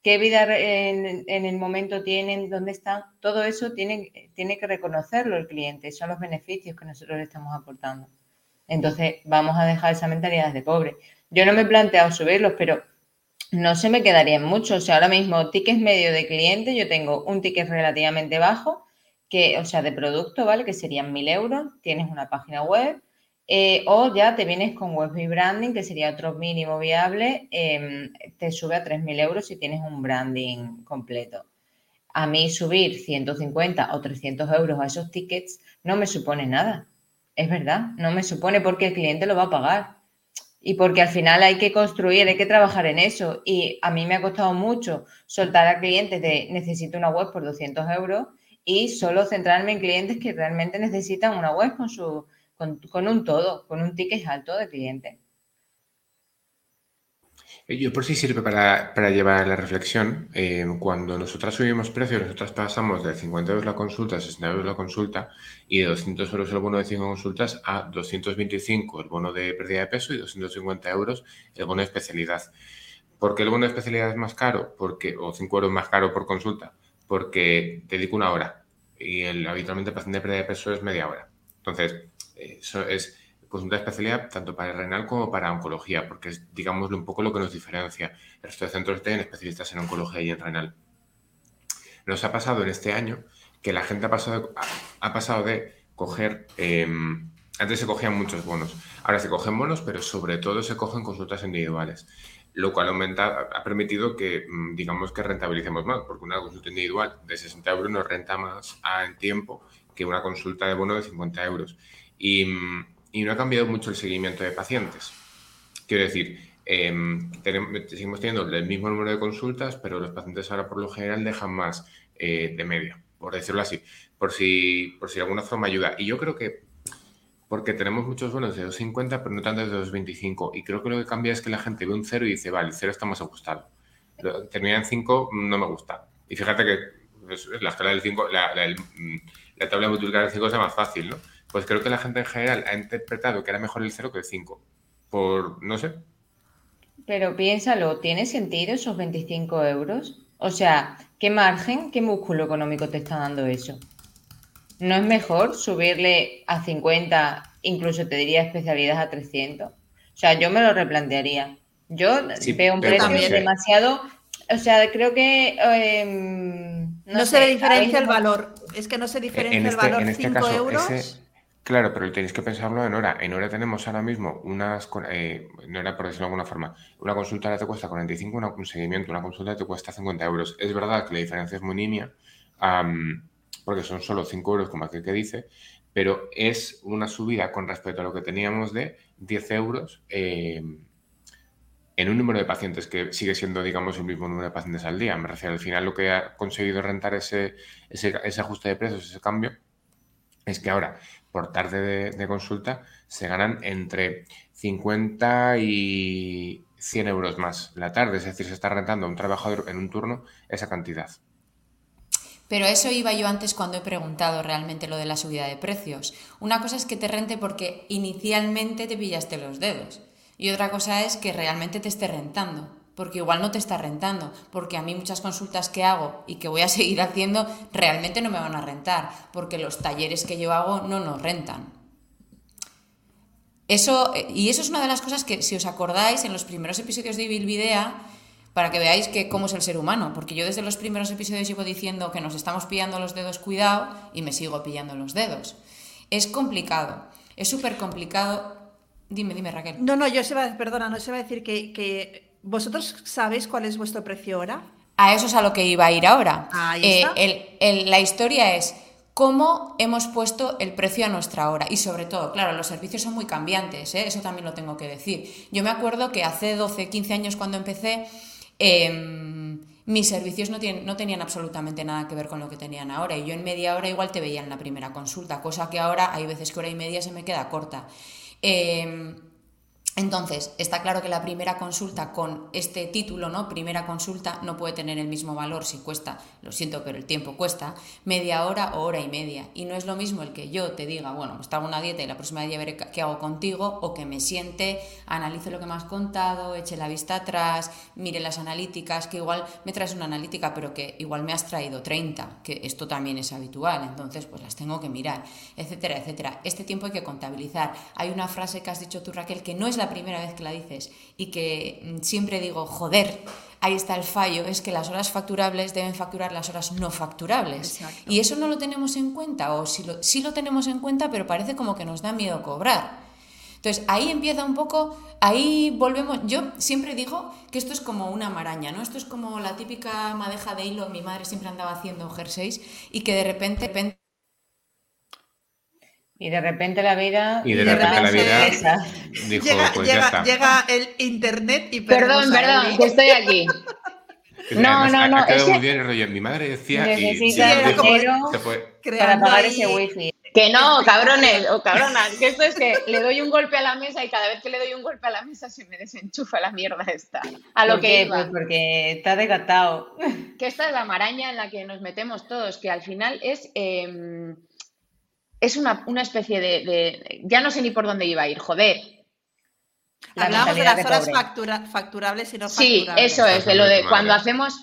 qué vida en, el momento tienen, dónde están, todo eso tiene, tiene que reconocerlo el cliente, son los beneficios que nosotros le estamos aportando. Entonces, vamos a dejar esa mentalidad de pobre. Yo no me he planteado subirlos, pero no se me quedarían mucho. O sea, ahora mismo, tickets medio de cliente, yo tengo un ticket relativamente bajo, que, o sea, de producto, ¿vale? Que serían mil euros. Tienes una página web, eh, o ya te vienes con web branding, que sería otro mínimo viable, em, te sube a 3.000 euros si tienes un branding completo. A mí subir 150 o 300 euros a esos tickets no me supone nada. Es verdad, no me supone porque el cliente lo va a pagar. Y porque al final hay que construir, hay que trabajar en eso. Y a mí me ha costado mucho soltar a clientes de necesito una web por 200 euros y solo centrarme en clientes que realmente necesitan una web con su con, un todo, con un ticket alto de cliente. Eh, yo por si sirve para, llevar la reflexión, eh, cuando nosotras subimos precios, nosotras pasamos de 50 euros la consulta a 60 euros la consulta y de 200 euros el bono de 5 consultas a 225 el bono de pérdida de peso y 250 euros el bono de especialidad. ¿Por qué el bono de especialidad es más caro? Porque, o 5 euros más caro por consulta, porque te dedico una hora y el, habitualmente el paciente de pérdida de peso es media hora. Entonces, es consulta de especialidad tanto para renal como para oncología, porque es, digámoslo, un poco lo que nos diferencia. El resto de centros tienen especialistas en oncología y en renal. Nos ha pasado en este año que la gente ha pasado, ha pasado de coger... Em, antes se cogían muchos bonos, ahora se cogen bonos, pero sobre todo se cogen consultas individuales, lo cual aumenta, ha permitido que, mm, digamos, que rentabilicemos más, porque una consulta individual de 60 euros nos renta más en tiempo que una consulta de bono de 50 euros. Y, no ha cambiado mucho el seguimiento de pacientes. Quiero decir, em, seguimos teniendo el mismo número de consultas, pero los pacientes ahora por lo general dejan más eh, de media, por decirlo así, por si, por si de alguna forma ayuda. Y yo creo que porque tenemos muchos bonos de 2.50, pero no tanto de 2.25. Y creo que lo que cambia es que la gente ve un 0 y dice, vale, el 0 está más ajustado. Termina en 5, no me gusta. Y fíjate que pues, la escala del 5, la, la, la tabla multiplicar del 5 es más fácil, ¿no? Pues creo que la gente en general ha interpretado que era mejor el 0 que el 5. Por, no sé. Pero piénsalo, ¿tiene sentido esos 25 euros? O sea, ¿qué margen, qué músculo económico te está dando eso? ¿No es mejor subirle a 50, incluso te diría especialidad a 300? O sea, yo me lo replantearía. Yo veo un precio demasiado... O sea, creo que... Em, no, se diferencia el valor. Es que no se diferencia el este, valor 5 este euros. Claro, pero tenéis que pensarlo en hora. En hora tenemos ahora mismo unas, eh, no era por decirlo de alguna forma, una consulta te cuesta 45, un seguimiento, una consulta te cuesta 50 euros. Es verdad que la diferencia es muy nimia, porque son solo 5 euros, como aquel que dice, pero es una subida con respecto a lo que teníamos de 10 euros eh, en un número de pacientes que sigue siendo, digamos, el mismo número de pacientes al día. Me refiero, al final lo que ha conseguido rentar ese, ese, ajuste de precios, ese cambio, es que ahora, por tarde de, consulta, se ganan entre 50 y 100 euros más la tarde. Es decir, se está rentando a un trabajador en un turno esa cantidad. Pero eso iba yo antes cuando he preguntado realmente lo de la subida de precios. Una cosa es que te rente porque inicialmente te pillaste los dedos. Y otra cosa es que realmente te esté rentando. Porque igual no te está rentando. Porque a mí muchas consultas que hago y que voy a [LAUGHS] seguir haciendo realmente no me van a rentar. Porque los talleres que yo hago no nos rentan. Eso, y eso es una de las cosas que, si os acordáis, en los primeros episodios de Bilbidea para que veáis que cómo es el ser humano, porque yo desde los primeros episodios llevo diciendo que nos estamos pillando los dedos, cuidado, y me sigo pillando los dedos. Es complicado, es súper complicado. Dime, dime, Raquel. No, no, yo se va, perdona, no se va a decir que, vosotros sabéis cuál es vuestro precio ahora. A eso es a lo que iba a ir ahora. Eh, la historia es cómo hemos puesto el precio a nuestra hora. Y sobre todo, claro, los servicios son muy cambiantes, ¿eh? eso también lo tengo que decir. Yo me acuerdo que hace 12, 15 años cuando empecé, Em, mis servicios no, tienen, no tenían absolutamente nada que ver con lo que tenían ahora. Y yo en media hora igual te veía en la primera consulta, cosa que ahora hay veces que hora y media se me queda corta. Em, entonces, está claro que la primera consulta con este título, ¿no? Primera consulta, no puede tener el mismo valor si cuesta, lo siento, pero el tiempo cuesta, media hora o hora y media. Y no es lo mismo el que yo te diga, bueno, pues hago una dieta y la próxima día veré qué hago contigo, o que me siente, analice lo que me has contado, eche la vista atrás, mire las analíticas, que igual me traes una analítica, pero que igual me has traído 30, que esto también es habitual, entonces pues las tengo que mirar, etcétera, etcétera. Este tiempo hay que contabilizar. Hay una frase que has dicho tú, Raquel, que no es la primera vez que la dices y que mm, siempre digo, joder, ahí está el fallo, es que las horas facturables deben facturar las horas no facturables. Y eso no lo tenemos en cuenta, o sí lo, sí lo tenemos en cuenta, pero parece como que nos da miedo cobrar. Entonces ahí empieza un poco, ahí volvemos, yo siempre digo que esto es como una maraña, ¿no? Esto es como la típica madeja de hilo, mi madre siempre andaba haciendo jerseys y que de repente, de repente y de repente la vida. Y de, repente, la vida. Dijo, llega, pues ya está. llega, el internet y Perdón, perdón, que estoy aquí. [LAUGHS] no, no, no. Ha quedado muy bien el rollo. Mi madre decía. Necesita dinero para pagar ese wifi. Que no, cabrones o cabronas, que esto es que le doy un golpe a la mesa y cada vez que le doy un golpe a la mesa se me desenchufa la mierda esta. A lo que Pues porque está desgatado. Que esta es la maraña en la que nos metemos todos, que al final es eh, es una, especie de, Ya no sé ni por dónde iba a ir, joder. Hablamos de las horas facturables y no facturables. Sí, eso es, de lo de cuando hacemos...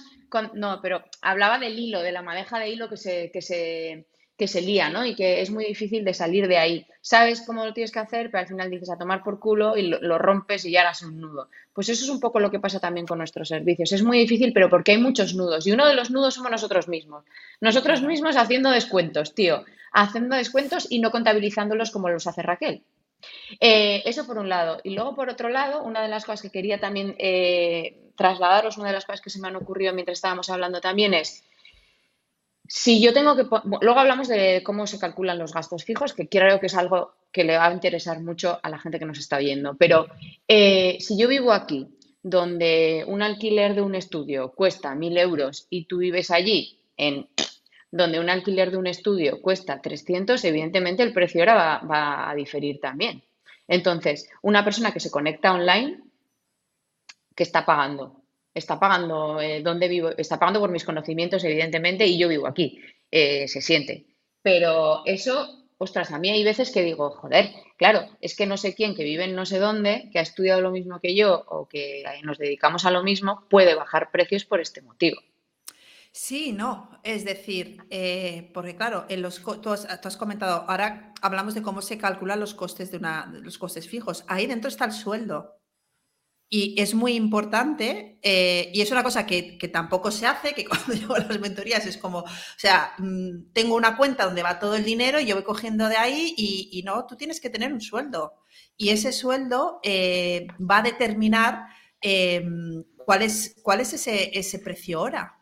no, pero hablaba del hilo, de la madeja de hilo que se, que se, que se lía, ¿no? Y que es muy difícil de salir de ahí. Sabes cómo lo tienes que hacer, pero al final dices a tomar por culo y lo, rompes y ya harás un nudo. Pues eso es un poco lo que pasa también con nuestros servicios. Es muy difícil, pero porque hay muchos nudos. Y uno de los nudos somos nosotros mismos. Nosotros mismos haciendo descuentos, tío haciendo descuentos y no contabilizándolos como los hace Raquel. Eh, eso por un lado. Y luego, por otro lado, una de las cosas que quería también eh, trasladaros, una de las cosas que se me han ocurrido mientras estábamos hablando también es, si yo tengo que... Luego hablamos de cómo se calculan los gastos fijos, que creo que es algo que le va a interesar mucho a la gente que nos está viendo. Pero eh, si yo vivo aquí, donde un alquiler de un estudio cuesta mil euros y tú vives allí en donde un alquiler de un estudio cuesta 300, evidentemente el precio ahora va, a diferir también. Entonces, una persona que se conecta online, ¿qué está pagando? Está pagando eh, vivo, está pagando por mis conocimientos, evidentemente, y yo vivo aquí, eh, se siente. Pero eso, ostras, a mí hay veces que digo, joder, claro, es que no sé quién que vive en no sé dónde, que ha estudiado lo mismo que yo o que nos dedicamos a lo mismo, puede bajar precios por este motivo. Sí, no, es decir, eh, porque claro, en los, tú, has, comentado, ahora hablamos de cómo se calculan los costes de una, los costes fijos. Ahí dentro está el sueldo. Y es muy importante, eh, y es una cosa que, tampoco se hace, que [LAUGHS] cuando llevo las mentorías es como, o sea, mm, tengo una cuenta donde va todo el dinero y yo voy cogiendo de ahí y, no, tú tienes que tener un sueldo. Y ese sueldo eh, va a determinar cuál es, cuál es ese, ese precio hora.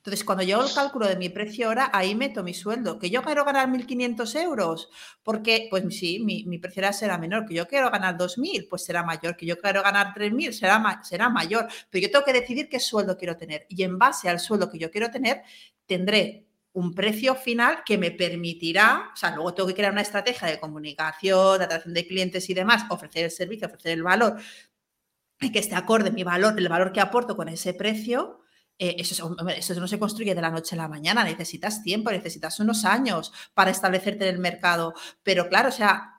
Entonces, cuando yo hago el cálculo de mi precio hora, ahí meto mi sueldo. Que yo quiero ganar 1.500 euros, porque, pues sí, mi, precio hora será menor. Que yo quiero ganar 2.000, pues será mayor. Que yo quiero ganar 3.000, será, será mayor. Pero yo tengo que decidir qué sueldo quiero tener. Y en base al sueldo que yo quiero tener, tendré un precio final que me permitirá, o sea, luego tengo que crear una estrategia de comunicación, de atracción de clientes y demás, ofrecer el servicio, ofrecer el valor, y que esté acorde mi valor, el valor que aporto con ese precio, eh, eso, eso, no se construye de la noche a la mañana, necesitas tiempo, necesitas unos años para establecerte en el mercado. Pero claro, o sea,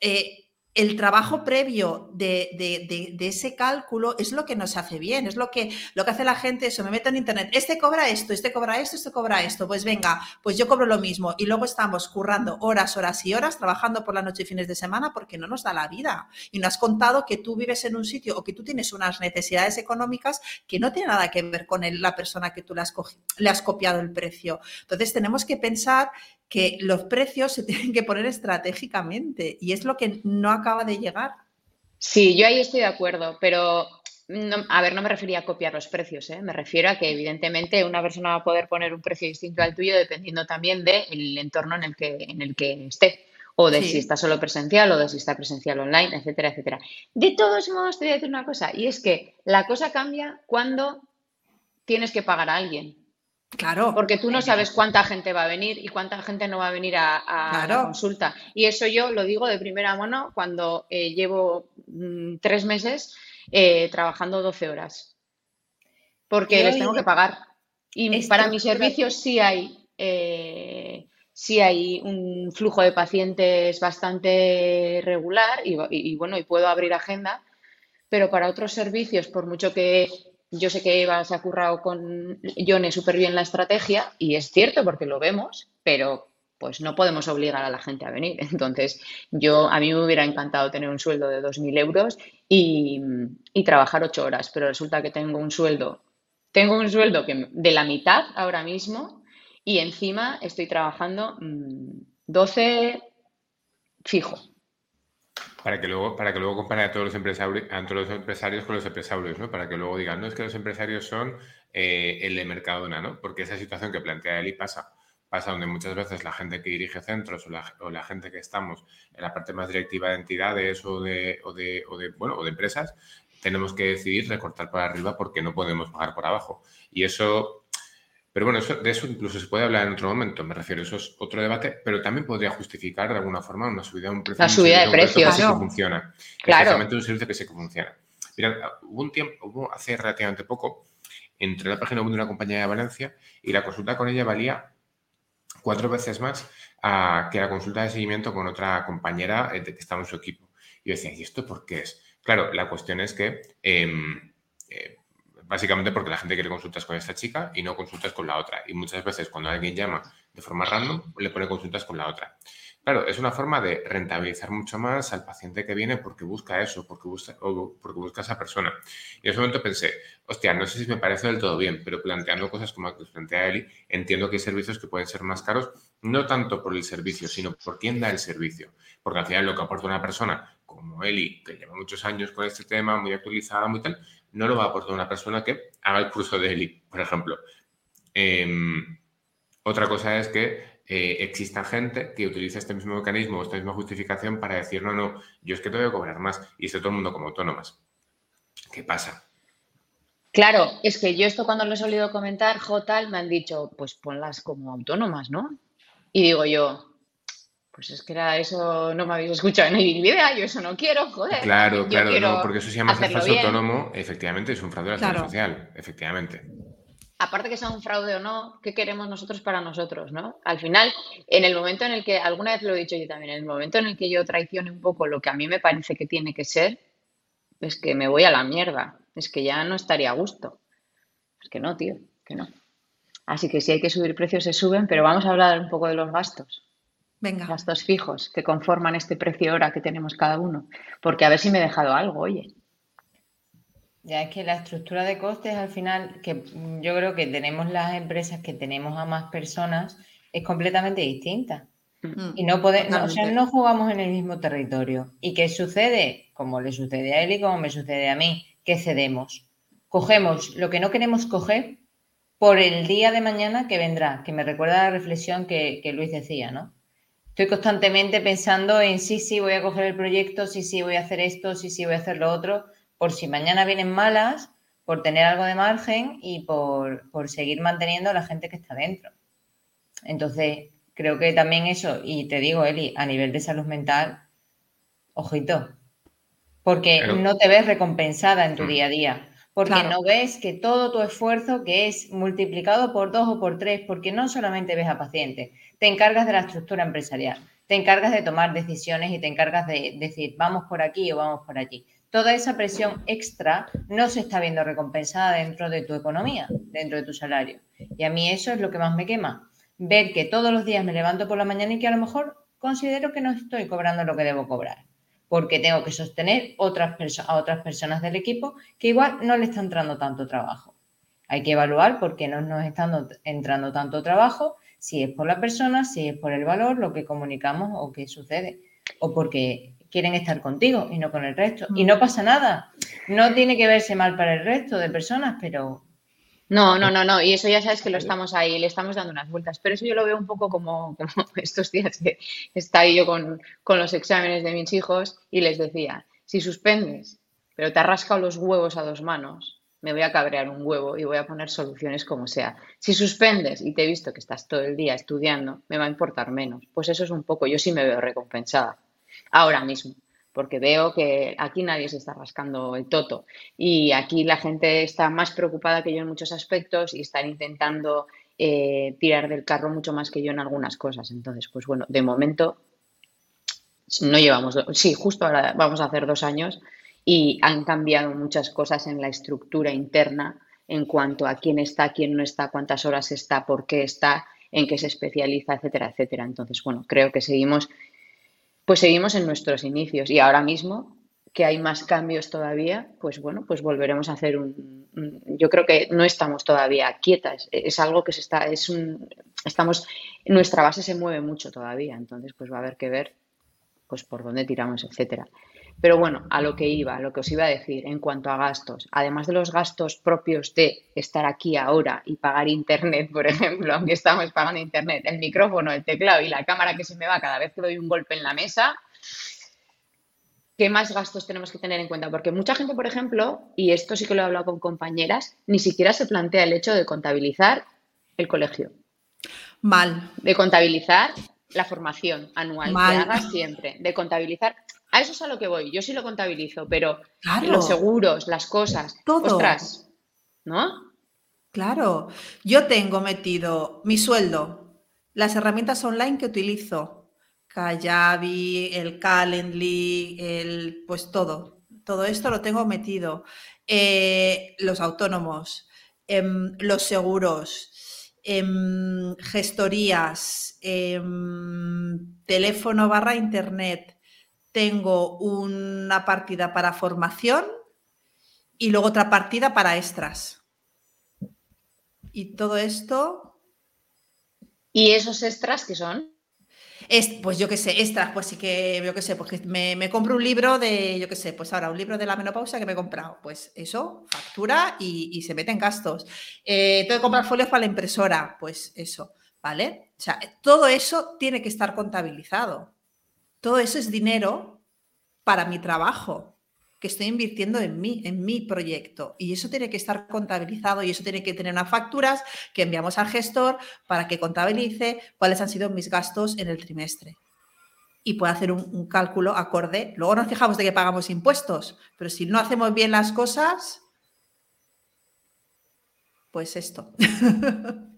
eh, el trabajo previo de, ese cálculo es lo que nos hace bien, es lo que, lo que hace la gente, eso, me meto en internet, este cobra esto, este cobra esto, este cobra esto, pues venga, pues yo cobro lo mismo y luego estamos currando horas, horas y horas, trabajando por la noche y fines de semana porque no nos da la vida. Y no has contado que tú vives en un sitio o que tú tienes unas necesidades económicas que no tiene nada que ver con la persona que tú le has, le has copiado el precio. Entonces tenemos que pensar que los precios se [LAUGHS] tienen que poner estratégicamente y es lo que no acaba de llegar. Sí, yo ahí estoy de acuerdo, pero a ver, no me refería a copiar los precios, ¿eh? me refiero a que evidentemente una persona va a poder poner un precio distinto al tuyo dependiendo también del entorno en el que, en el que esté, o de si está solo presencial o de si está presencial online, etcétera, etcétera. De todos modos, te voy a decir una cosa, y es que la cosa cambia cuando tienes que pagar a alguien. Claro. Porque tú no sabes cuánta gente va a venir y cuánta gente no va a venir a, la consulta. Y eso yo lo digo de primera mano cuando eh, llevo mm, tres meses eh, trabajando 12 horas. Porque les tengo que pagar. Y para mis servicios sí hay, eh, sí hay un flujo de pacientes bastante regular y bueno, y puedo abrir agenda. Pero para otros servicios, por mucho que yo sé que Eva se ha currado con Yone súper bien la estrategia y es cierto porque lo vemos, pero pues no podemos obligar a la gente a venir. [LAUGHS] Entonces, yo a mí me hubiera encantado tener un sueldo de 2.000 euros y, trabajar ocho horas, pero resulta que tengo un sueldo, tengo un sueldo que, de la mitad ahora mismo y encima estoy trabajando 12 mm, fijo. Para que luego, para que luego compare a todos los empresarios, a todos los empresarios con los empresarios, ¿no? Para que luego digan, no es que los empresarios son eh, el de Mercadona, ¿no? Porque esa situación que plantea Eli pasa, pasa donde muchas veces la gente que dirige centros o la, gente que estamos en la parte más directiva de entidades o de, o de, o de, bueno, o de empresas, tenemos que decidir recortar para arriba porque no podemos pagar por abajo. Y eso pero bueno, de eso incluso se puede hablar en otro momento, me refiero, eso es otro debate, pero también podría justificar de alguna forma una subida de un precio. La subida de precios. Que funciona. Claro. un servicio que sí que funciona. Mira, hubo un tiempo, hubo hace relativamente poco, entre la página web de una compañía de Valencia y la consulta con ella valía cuatro veces más que la consulta de seguimiento con otra compañera eh, que estaba en su equipo. Y yo decía, ¿y esto por qué es? Claro, la cuestión es que em, eh, Básicamente porque la gente quiere consultas con esta chica y no consultas con la otra. Y muchas veces cuando alguien llama de forma random, le pone consultas con la otra. Claro, es una forma de rentabilizar mucho más al paciente que viene porque busca eso, porque busca, o porque busca esa persona. Y en ese momento pensé, hostia, no sé si me parece del todo bien, pero planteando cosas como las que plantea Eli, entiendo que hay servicios que pueden ser más caros, no tanto por el servicio, sino por quién da el servicio. Porque al final lo que aporta una persona como Eli, que lleva muchos años con este tema, muy actualizada, muy tal, no lo va a aportar una persona que haga el curso de Eli, por ejemplo. Em, otra cosa es que eh, exista gente que utilice este mismo mecanismo esta misma justificación para decir, no, no, yo es que tengo que cobrar más y esté todo el mundo como autónomas. ¿Qué pasa? Claro, es que yo esto cuando lo he solido comentar, Jotal, me han dicho, pues ponlas como autónomas, ¿no? Y digo yo, pues es que era eso, no me habéis escuchado en mi vida, yo eso no quiero, joder. Claro, claro, no, porque eso se llama ser falso autónomo, efectivamente, es un fraude de la social, efectivamente. Aparte que sea un fraude o no, ¿qué queremos nosotros para nosotros, no? Al final, en el momento en el que, alguna vez lo he dicho yo también, en el momento en el que yo traicione un poco lo que a mí me parece que tiene que ser, es que me voy a la mierda, es que ya no estaría a gusto. Es que no, tío, que no. Así que si hay que subir precios, se suben, pero vamos a hablar un poco de los gastos. Venga. Gastos fijos que conforman este precio hora que tenemos cada uno. Porque a ver si me he dejado algo, oye. Ya es que la estructura de costes al final, que yo creo que tenemos las empresas que tenemos a más personas, es completamente distinta. Mm. Y no podemos, o sea, no jugamos en el mismo territorio. ¿Y qué sucede? Como le sucede a él y como me sucede a mí, que cedemos. Cogemos lo que no queremos coger por el día de mañana que vendrá, que me recuerda la reflexión que, que Luis decía, ¿no? Estoy constantemente pensando en sí, sí, voy a coger el proyecto, sí, sí, voy a hacer esto, sí, sí, voy a hacer lo otro, por si mañana vienen malas, por tener algo de margen y por, seguir manteniendo a la gente que está dentro. Entonces, creo que también eso, y te digo, Eli, a nivel de salud mental, ojito, porque no te ves recompensada en tu mm. día a día, porque no ves que todo tu esfuerzo, que es multiplicado por dos o por tres, porque no solamente ves a pacientes, te encargas de la estructura empresarial, te encargas de tomar decisiones y te encargas de decir, vamos por aquí o vamos por allí. Toda esa presión extra no se está viendo recompensada dentro de tu economía, dentro de tu salario. Y a mí eso es lo que más me quema. Ver que todos los días me levanto por la mañana y que a lo mejor considero que no estoy cobrando lo que debo cobrar porque tengo que sostener a otras personas del equipo que igual no le está entrando tanto trabajo. Hay que evaluar por qué no nos está entrando tanto trabajo, si es por la persona, si es por el valor, lo que comunicamos o qué sucede, o porque quieren estar contigo y no con el resto. Y no pasa nada, no tiene que verse mal para el resto de personas, pero no, no, no, no. Y eso ya sabes que lo estamos ahí, le estamos dando unas vueltas. Pero eso yo lo veo un poco como, [LAUGHS] estos días que estaba yo con, los exámenes de mis hijos y les decía, si suspendes, pero te has rascado los huevos a dos manos, me voy a cabrear un huevo y voy a poner soluciones como sea. Si suspendes y te he visto que estás todo el día estudiando, me va a importar menos. Pues eso es un poco, yo sí me veo recompensada ahora mismo porque veo que aquí nadie se está rascando el toto y aquí la gente está más preocupada que yo en muchos aspectos y están intentando eh, tirar del carro mucho más que yo en algunas cosas. Entonces, pues bueno, de momento no llevamos, sí, justo ahora vamos a hacer dos años y han cambiado muchas cosas en la estructura interna en cuanto a quién está, quién no está, cuántas horas está, por qué está, en qué se especializa, etcétera, etcétera. Entonces, bueno, creo que seguimos pues seguimos en nuestros inicios y ahora mismo que hay más cambios todavía, pues bueno, pues volveremos a hacer un, yo creo que no estamos todavía quietas, es algo que se está, es un, estamos, nuestra base se mueve mucho todavía, entonces pues va a haber que ver pues por dónde tiramos, etcétera. Pero bueno, a lo que iba, a lo que os iba a decir en cuanto a gastos, además de los gastos propios de estar aquí ahora y pagar internet, por [LAUGHS] ejemplo, aunque estamos pagando internet, el micrófono, el teclado y la cámara que se me va cada vez que doy un golpe en la mesa, ¿qué más gastos tenemos que tener en cuenta? Porque mucha gente, por ejemplo, y esto sí que lo he hablado con compañeras, ni siquiera se plantea el hecho de contabilizar el colegio. Mal. De contabilizar la formación anual que hagas siempre, de contabilizar a eso es a lo que voy. Yo sí lo contabilizo, pero los seguros, las cosas. Todo. Ostras, ¿no? Claro. Yo tengo metido mi sueldo, las herramientas online que utilizo, Kayabi, el Calendly, el pues todo. Todo esto lo tengo metido. Eh, los autónomos, em, los seguros, em, gestorías, em, teléfono barra internet, tengo una partida para formación y luego otra partida para extras. Y todo esto. ¿Y esos extras qué son? Es, pues yo qué sé, extras, pues sí que, yo qué sé, porque me, me, compro un libro de, yo qué sé, pues ahora un libro de la menopausa que me he comprado. Pues eso, factura y, se mete en gastos. Eh, tengo que comprar folios para la impresora, pues eso, ¿vale? O sea, todo eso tiene que estar contabilizado. Todo eso es dinero para mi trabajo que estoy invirtiendo en mí, en mi proyecto. Y eso tiene que estar contabilizado y eso tiene que tener unas facturas que enviamos al gestor para que contabilice cuáles han sido mis gastos en el trimestre. Y pueda hacer un, cálculo acorde. Luego nos fijamos de que pagamos impuestos, pero si no hacemos bien las cosas, pues esto. [LAUGHS]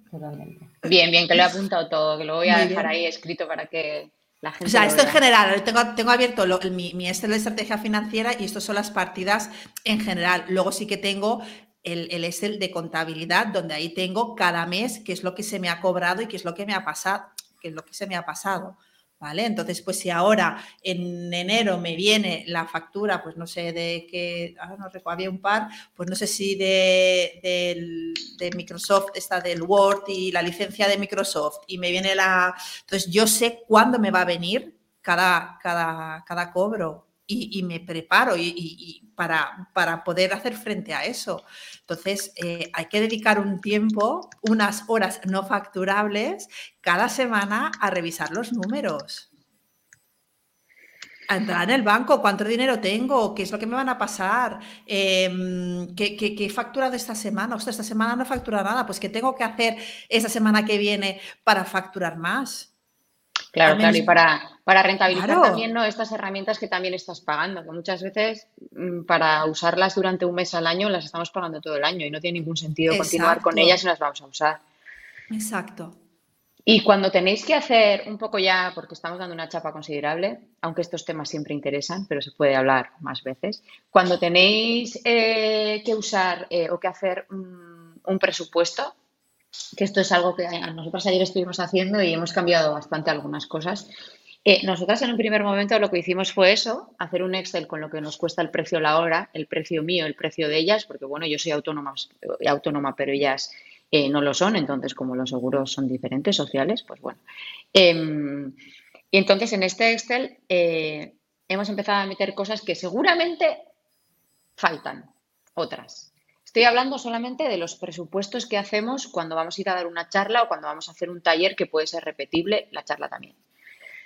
Bien, bien, que lo he [LAUGHS] apuntado todo, que lo voy a dejar ahí escrito para que o sea, esto en general, tengo, tengo abierto mi, mi Excel de estrategia financiera y estas son las partidas en general. Luego sí que tengo el, el, Excel de contabilidad, donde ahí tengo cada mes qué es lo que se me ha cobrado y qué es lo que me ha pasado, qué es lo que se me ha pasado. ¿Vale? Entonces, pues si ahora en enero me viene la factura, pues no sé de qué, ahora no recuerdo, había un par, pues no sé si de, de, Microsoft, está del Word y la licencia de Microsoft, y me viene la... Entonces, yo sé cuándo me va a venir cada, cada, cada cobro. Y, me preparo y, para, para, poder hacer frente a eso. Entonces, eh, hay que dedicar un tiempo, unas horas no facturables cada semana a revisar los números. A entrar en el banco, cuánto dinero tengo, qué es lo que me van a pasar, em, ¿qué, qué, he facturado esta semana. Ostras, esta semana no he facturado nada, pues ¿qué tengo que hacer esta semana que viene para facturar más? Claro, claro, y para, para rentabilizar también ¿no? estas herramientas que también estás pagando, que muchas veces mm, para usarlas durante un mes al año las estamos pagando todo el año y no tiene ningún sentido continuar con ellas y las vamos a usar. Exacto. Y cuando tenéis que hacer un poco ya, porque estamos dando una chapa considerable, aunque estos temas siempre interesan, pero se puede hablar más veces, cuando tenéis eh, que usar eh, o que hacer un presupuesto, que esto es algo que nosotros ayer estuvimos haciendo y hemos cambiado bastante algunas cosas. Eh, nosotras en un primer momento lo que hicimos fue eso, hacer un Excel con lo que nos cuesta el precio la hora, el precio mío, el precio de ellas, porque bueno, yo soy autónoma, autónoma pero ellas eh, no lo son, entonces como los seguros son diferentes, sociales, pues bueno. Em, y entonces en este Excel eh, hemos empezado a meter cosas que seguramente faltan, otras. Estoy hablando solamente de los presupuestos que hacemos cuando vamos a ir a dar una charla o cuando vamos a hacer un taller que puede ser repetible, la charla también.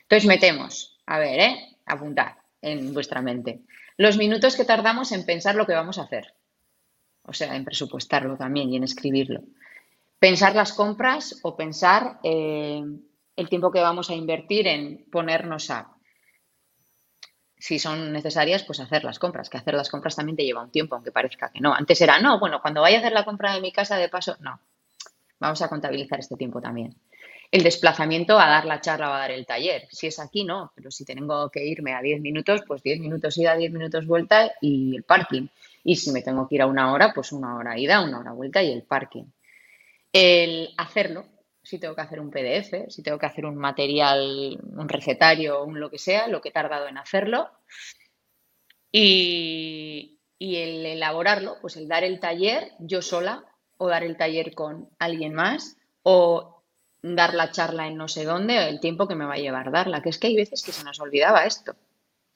Entonces metemos, a ver, ¿eh? apuntar en vuestra mente, los minutos que tardamos en pensar lo que vamos a hacer. O sea, en presupuestarlo también y en escribirlo. Pensar las compras o pensar eh, el tiempo que vamos a invertir en ponernos a si son necesarias, pues hacer las compras, que hacer las compras también te lleva un tiempo, aunque parezca que no. Antes era, no, bueno, cuando vaya a hacer la compra de mi casa de paso, no. Vamos a contabilizar este tiempo también. El desplazamiento a dar la charla o a dar el taller. Si es aquí, no, pero si tengo que irme a 10 minutos, pues 10 minutos ida, 10 minutos vuelta y el parking. Y si me tengo que ir a una hora, pues una hora ida, una hora vuelta y el parking. El hacerlo, si tengo que hacer un PDF, si tengo que hacer un material, un recetario, un lo que sea, lo que he tardado en hacerlo. Y, el elaborarlo, pues el dar el taller yo sola o dar el taller con alguien más o dar la charla en no sé dónde, el tiempo que me va a llevar darla, que es que hay veces que se nos olvidaba esto,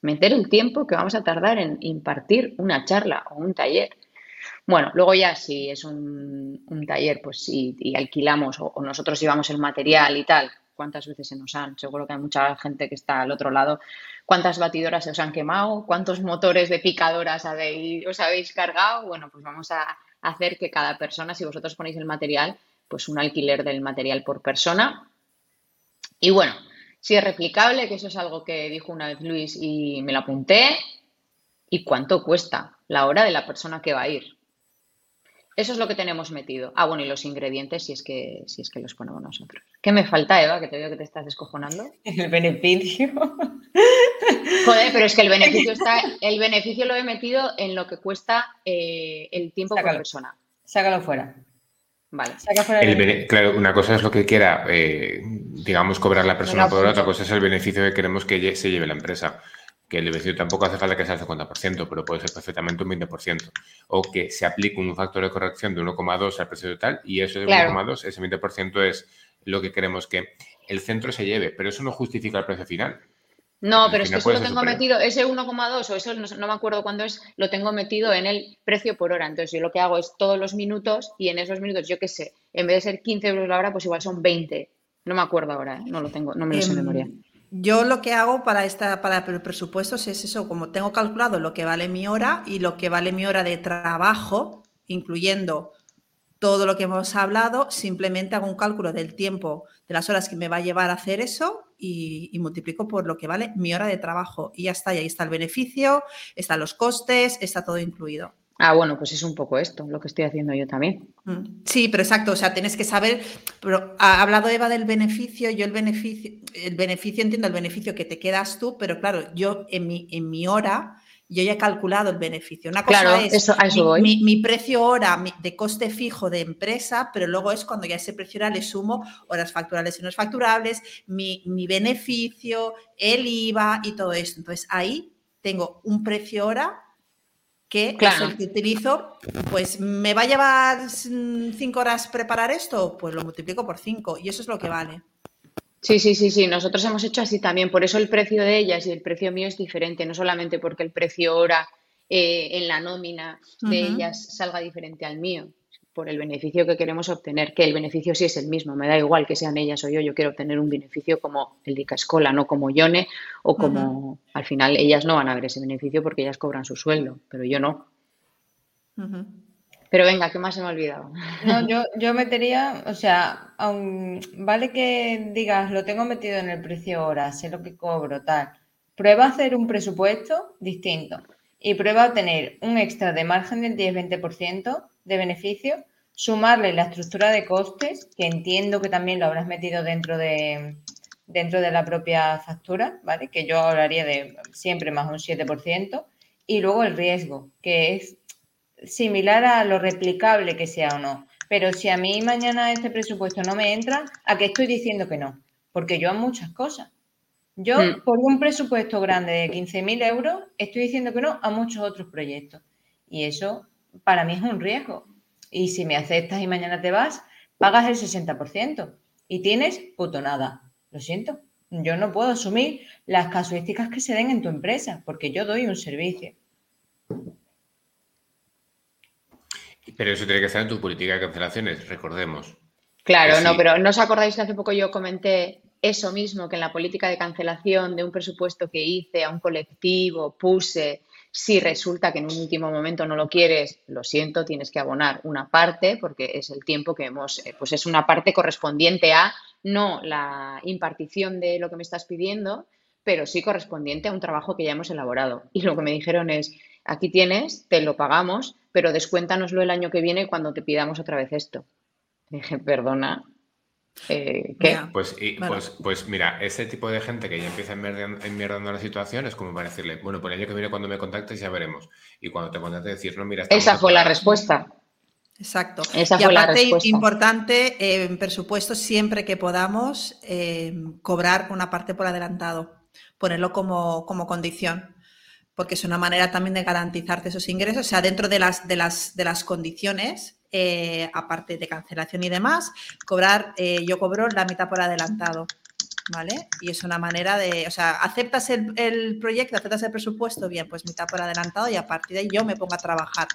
meter el tiempo que vamos a tardar en impartir una charla o un taller. Bueno, luego ya si es un, taller, pues y alquilamos o, nosotros llevamos el material y tal, cuántas veces se nos han, seguro que hay mucha gente que está al otro lado, cuántas batidoras se os han quemado, cuántos motores de picadoras habéis, os habéis cargado, bueno, pues vamos a hacer que cada persona, si vosotros ponéis el material, pues un alquiler del material por persona. Y bueno, si es replicable, que eso es algo que dijo una vez Luis y me lo apunté, ¿y cuánto cuesta la hora de la persona que va a ir? Eso es lo que tenemos metido. Ah, bueno, y los ingredientes si es que, si es que los ponemos nosotros. ¿Qué me falta, Eva? Que te veo que te estás descojonando. [LAUGHS] El beneficio. Joder, pero es que el [LAUGHS] beneficio está, el beneficio lo he metido en lo que cuesta eh, el tiempo por persona. Sácalo fuera. Vale. claro, una cosa es lo que quiera, eh, digamos, cobrar la persona por otra cosa es el beneficio que queremos que se lleve la empresa que el beneficio tampoco hace falta que sea el 50%, pero puede ser perfectamente un 20%. O que se aplique un factor de corrección de 1,2 al precio total y eso de 1,2, ese 20% es lo que queremos que el centro se lleve, pero eso no justifica el precio final. No, pero es que eso lo tengo metido, ese 1,2 o eso no, me acuerdo cuándo es, lo tengo metido en el precio por hora. Entonces yo lo que hago es todos los minutos y en esos minutos, yo qué sé, en vez de ser 15 euros la hora, pues igual son 20. No me acuerdo ahora, ¿eh? no lo tengo, no me lo sé de em, memoria. Yo lo que hago para, esta, para el presupuesto es eso, como tengo calculado lo que vale mi hora y lo que vale mi hora de trabajo, incluyendo todo lo que hemos hablado, simplemente hago un cálculo del tiempo, de las horas que me va a llevar a hacer eso y, y, multiplico por lo que vale mi hora de trabajo. Y ya está, y ahí está el beneficio, están los costes, está todo incluido. Ah, bueno, pues es un poco esto, lo que estoy haciendo yo también. Mm. Sí, pero exacto, o sea, tienes que saber, pero ha hablado Eva del beneficio, yo el beneficio, el beneficio entiendo el beneficio que te quedas tú, pero claro, yo en mi, en mi hora, yo ya he calculado el beneficio. Una cosa es mi, precio hora de coste fijo de empresa, pero luego es cuando ya ese precio hora le sumo horas facturables y no facturables, mi, mi beneficio, el IVA y todo esto. Entonces ahí tengo un precio hora que es el que utilizo, pues me va a llevar cinco horas preparar esto, pues lo multiplico por cinco y eso es lo que vale. Sí, sí, sí, sí. Nosotros hemos hecho así también. Por eso el precio de ellas y el precio mío es diferente. No solamente porque el precio ahora eh, en la nómina de ellas salga diferente al mío, por el beneficio que queremos obtener, que el beneficio sí es el mismo, me da igual que sean ellas o yo, yo quiero obtener un beneficio como el de Cascola, no como Yone o como al final ellas no van a ver ese beneficio porque ellas cobran su sueldo, pero yo no. Pero venga, ¿qué más se me ha olvidado? No, [LAUGHS] yo, yo metería, o sea, vale que digas, lo tengo metido en el precio hora, sé lo que cobro, tal. Prueba a hacer un presupuesto distinto y prueba a tener un extra de margen del 10-20% de beneficio, sumarle la estructura de costes, que entiendo que también lo habrás metido dentro de, dentro de la propia factura, ¿vale? Que yo hablaría de siempre más un 7%, y luego el riesgo, que es similar a lo replicable que sea o no. Pero si a mí mañana este presupuesto no me entra, ¿a qué estoy diciendo que no? Porque yo a muchas cosas. Yo, hmm. por un presupuesto grande de 15.000 euros, estoy diciendo que no a muchos otros proyectos. Y eso para mí es un riesgo. Y si me aceptas y mañana te vas, pagas el 60% y tienes puto nada. Lo siento. Yo no puedo asumir las casuísticas que se den en tu empresa porque yo doy un servicio. Pero eso tiene que estar en tu política de cancelaciones, recordemos. Claro, no, pero ¿no os acordáis que hace poco yo comenté eso mismo, que en la política de cancelación de un presupuesto que hice a un colectivo puse si resulta que en un último momento no lo quieres, lo siento, tienes que abonar una parte porque es el tiempo que hemos, eh, pues es una parte correspondiente a no la impartición de lo que me estás pidiendo, pero sí correspondiente a un trabajo que ya hemos elaborado. Y lo que me dijeron es, aquí tienes, te lo pagamos, pero descuéntanoslo el año que viene cuando te pidamos otra vez esto. dije, perdona, eh, ¿Qué? Pues, pues, pues, mira, ese tipo de gente que ya empieza enmierdando la situación es como para decirle, bueno, por el año que viene cuando me contactes ya veremos. Y cuando te contacte decir, no, mira... Esa fue la respuesta. Exacto. Esa y aparte, importante, eh, en presupuesto, siempre que podamos, eh, cobrar una parte por adelantado, ponerlo como, como condición porque es una manera también de garantizarte esos ingresos, o sea, dentro de las, de las, de las condiciones eh, aparte de cancelación y demás, cobrar, eh, yo cobro la mitad por adelantado. ¿Vale? Y es una manera de, o sea, aceptas el, proyecto, aceptas el presupuesto, bien, pues mitad por adelantado y a partir de ahí yo me pongo a trabajar.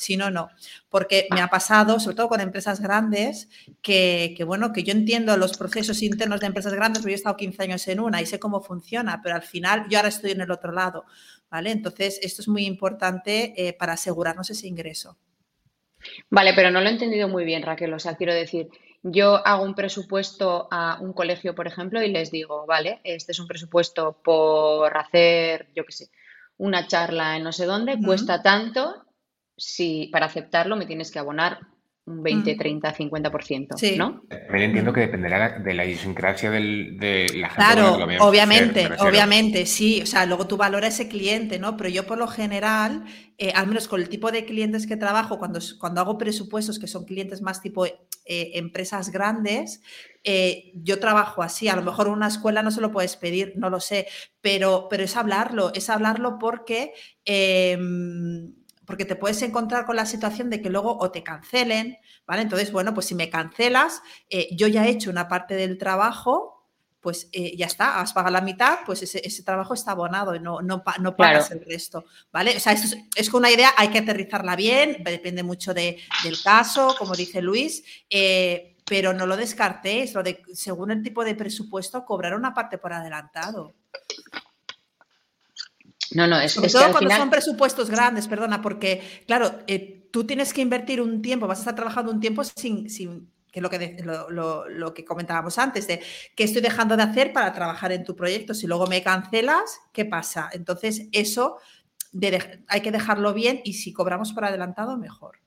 Si no, no. Porque me ha pasado, sobre todo con empresas grandes, que, que, bueno, que yo entiendo los procesos internos de empresas grandes, porque yo he estado 15 años en una y sé cómo funciona, pero al final yo ahora estoy en el otro lado, ¿vale? Entonces, esto es muy importante eh, para asegurarnos ese ingreso. Vale, pero no lo he entendido muy bien, Raquel. O sea, quiero decir, yo hago un presupuesto a un colegio, por ejemplo, y les digo, vale, este es un presupuesto por hacer, yo qué sé, una charla en no sé dónde, cuesta tanto, si para aceptarlo me tienes que abonar un 20, 30, 50%, sí. ¿no? También entiendo que dependerá de la idiosincrasia del, de la gente. Claro, obviamente, obviamente, sí. O sea, luego tú valoras ese cliente, ¿no? Pero yo por lo general, eh, al menos con el tipo de clientes que trabajo, cuando, cuando hago presupuestos que son clientes más tipo eh, empresas grandes, eh, yo trabajo así. A lo mejor una escuela no se lo puedes pedir, no lo sé, pero, pero es hablarlo, es hablarlo porque em, porque te puedes encontrar con la situación de que luego o te cancelen, ¿vale? Entonces, bueno, pues si me cancelas, eh, yo ya he hecho una parte del trabajo, pues eh, ya está, has pagado la mitad, pues ese, trabajo está abonado y no, no, no pagas el resto, ¿vale? O sea, es, es una idea, hay que aterrizarla bien, depende mucho de, del caso, como dice Luis, eh, pero no lo descartéis, lo de, según el tipo de presupuesto, cobrar una parte por adelantado. No, no, es, Sobre todo cuando son presupuestos grandes, perdona, porque, claro, eh, tú tienes que invertir un tiempo, vas a estar trabajando un tiempo sin, sin que lo que, lo, que comentábamos antes, de qué estoy dejando de hacer para trabajar en tu proyecto. Si luego me cancelas, ¿qué pasa? Entonces, eso hay que dejarlo bien y si cobramos por adelantado, mejor.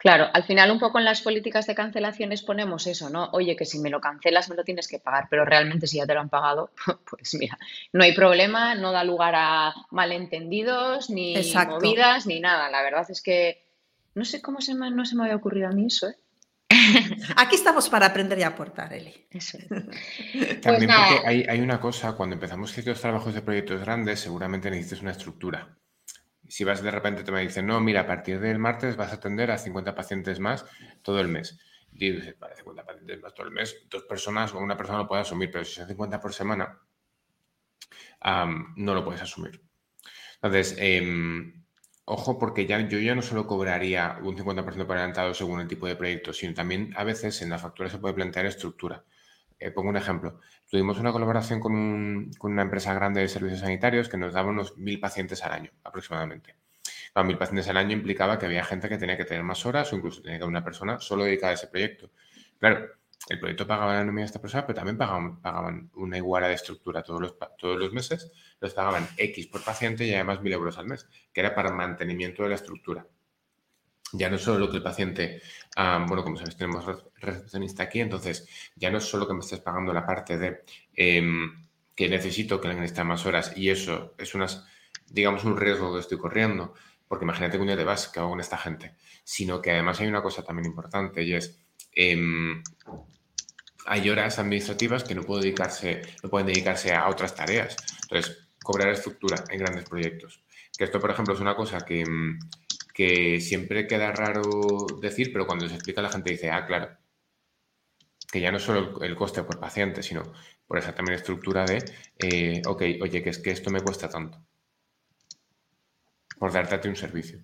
Claro, al final un poco en las políticas de cancelaciones ponemos eso, ¿no? Oye, que si me lo cancelas me lo tienes que pagar, pero realmente si ya te lo han pagado, [LAUGHS] pues mira, no hay problema, no da lugar a malentendidos, ni movidas, ni nada. La verdad es que no sé cómo se me, no se me había ocurrido a mí eso, ¿eh? [LAUGHS] Aquí estamos para aprender y aportar, Eli. Eso. [LAUGHS] También pues porque hay, hay, una cosa, cuando empezamos ciertos trabajos de proyectos grandes, seguramente necesitas una estructura si vas de repente te me dicen, no, mira, a partir del martes vas a atender a 50 pacientes más todo el mes. dices, para 50 pacientes más todo el mes, dos personas o una persona lo puede asumir, pero si son 50 por semana, no lo puedes asumir. Entonces, em, ojo, porque ya, yo ya no solo cobraría un 50% por adelantado según el tipo de proyecto, sino también a veces en la factura se puede plantear estructura. Eh, pongo un ejemplo. Tuvimos una colaboración con, con, una empresa grande de servicios sanitarios que nos daba unos mil pacientes al año aproximadamente. Claro, mil pacientes al año implicaba que había gente que tenía que tener más horas o incluso tenía que haber una persona solo dedicada a ese proyecto. Claro, el proyecto pagaba la nómina de esta persona, pero también pagaban, una iguala de estructura todos los, todos los meses, los pagaban X por paciente y además mil euros al mes, que era para mantenimiento de la estructura. Ya no es solo lo que el paciente, bueno, como sabes, tenemos recepcionista aquí, entonces ya no es solo que me estés pagando la parte de em, que necesito que alguien esté más horas y eso es unas, digamos, un riesgo que estoy corriendo, porque imagínate que un día te vas, que hago con esta gente? Sino que además hay una cosa también importante y es, em, hay horas administrativas que no, puedo dedicarse, no pueden dedicarse a otras tareas. Entonces, cobrar estructura en grandes proyectos. Que esto, por ejemplo, es una cosa que, em, que siempre queda raro decir, pero cuando se explica la gente dice, ah, claro, que ya no solo el coste por paciente, sino por esa también estructura de, eh, ok, oye, que es que esto me cuesta tanto por darte un servicio?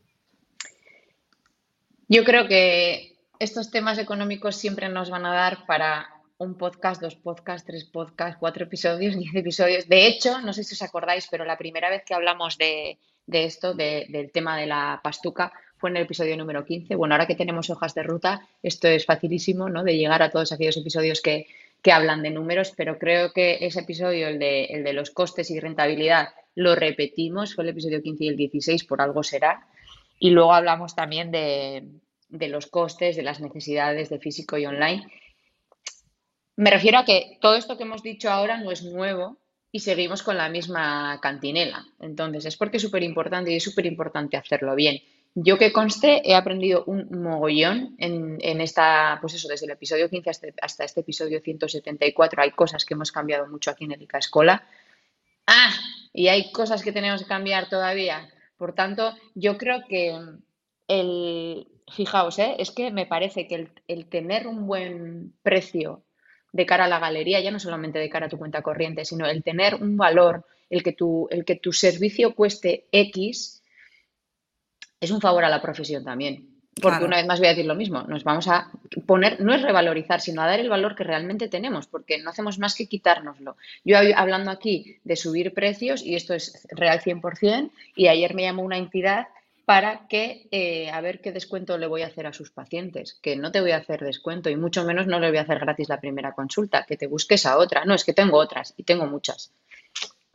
Yo creo que estos temas económicos siempre nos van a dar para un podcast, dos podcasts, tres podcasts, cuatro episodios, [LAUGHS] diez episodios. De hecho, no sé si os acordáis, pero la primera vez que hablamos de, esto, del tema de la pastuca, fue en el episodio número 15. Bueno, ahora que tenemos hojas de ruta, esto es facilísimo, ¿no? De llegar a todos aquellos episodios que, que hablan de números, pero creo que ese episodio, el de, el de los costes y rentabilidad, lo repetimos, fue el episodio 15 y el 16, por algo será. Y luego hablamos también de, los costes, de las necesidades de físico y online. Me refiero a que todo esto que hemos dicho ahora no es nuevo y seguimos con la misma cantinela. Entonces, es porque es súper importante y es súper importante hacerlo bien. Yo que conste, he aprendido un mogollón en, esta, pues eso, desde el episodio 15 hasta, este episodio 174. Hay cosas que hemos cambiado mucho aquí en el ICA Escola. Ah, y hay cosas que tenemos que cambiar todavía. Por tanto, yo creo que el, fijaos, ¿eh? es que me parece que el, tener un buen precio de cara a la galería, ya no solamente de cara a tu cuenta corriente, sino el tener un valor, el que tu, el que tu servicio cueste X, es un favor a la profesión también. Porque una vez más voy a decir lo mismo, nos vamos a poner, no es revalorizar, sino a dar el valor que realmente tenemos, porque no hacemos más que quitárnoslo. Yo hablando aquí de subir precios, y esto es real 100%, y ayer me llamó una entidad para que, eh, a ver qué descuento le voy a hacer a sus pacientes, que no te voy a hacer descuento y mucho menos no le voy a hacer gratis la primera consulta, que te busques a otra. No, es que tengo otras y tengo muchas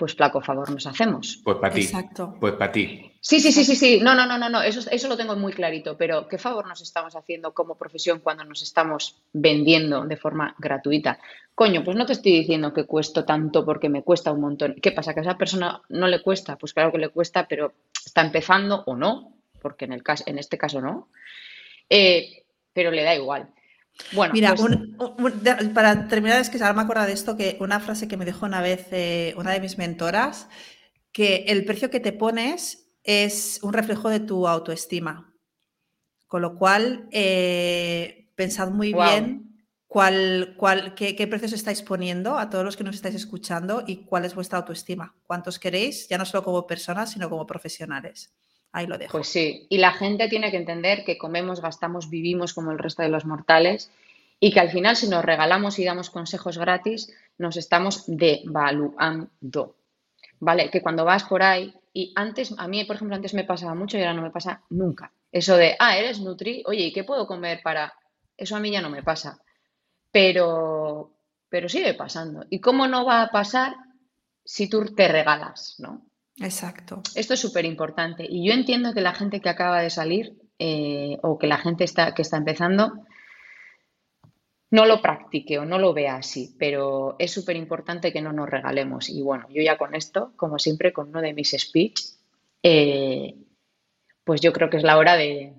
pues flaco favor nos hacemos. Pues para ti. Exacto. Pues para ti. Sí, sí, sí, sí, sí. No, no, no, no, no. Eso, eso lo tengo muy clarito. Pero ¿qué favor nos estamos haciendo como profesión cuando nos estamos vendiendo de forma gratuita? Coño, pues no te estoy diciendo que cuesto tanto porque me cuesta un montón. ¿Qué pasa? ¿Que a esa persona no le cuesta? Pues claro que le cuesta, pero está empezando o no, porque en, el caso, en este caso no. Eh, pero le da igual. Bueno, Mira, pues para terminar, es que ahora me acuerdo de esto, que una frase que me dijo una vez eh, una de mis mentoras, que el precio que te pones es un reflejo de tu autoestima. Con lo cual, eh, pensad muy bien cuál, cuál, qué, qué, precios estáis poniendo a todos los que nos estáis escuchando y cuál es vuestra autoestima. ¿Cuántos queréis? Ya no solo como personas, sino como profesionales. Ahí lo dejo. Pues sí, y la gente tiene que entender que comemos, gastamos, vivimos como el resto de los mortales y que al final si nos regalamos y damos consejos gratis, nos estamos devaluando. ¿Vale? Que cuando vas por ahí y antes, a mí por ejemplo antes me pasaba mucho y ahora no me pasa nunca. Eso de, ah, eres Nutri, oye, ¿y qué puedo comer para...? Eso a mí ya no me pasa. Pero, pero sigue pasando. ¿Y cómo no va a pasar si tú te regalas, ¿no? Exacto. Esto es súper importante. Y yo entiendo que la gente que acaba de salir eh, o que la gente está, que está empezando no lo practique o no lo vea así, pero es súper importante que no nos regalemos. Y bueno, yo ya con esto, como siempre, con uno de mis speech, eh, pues yo creo que es la hora de,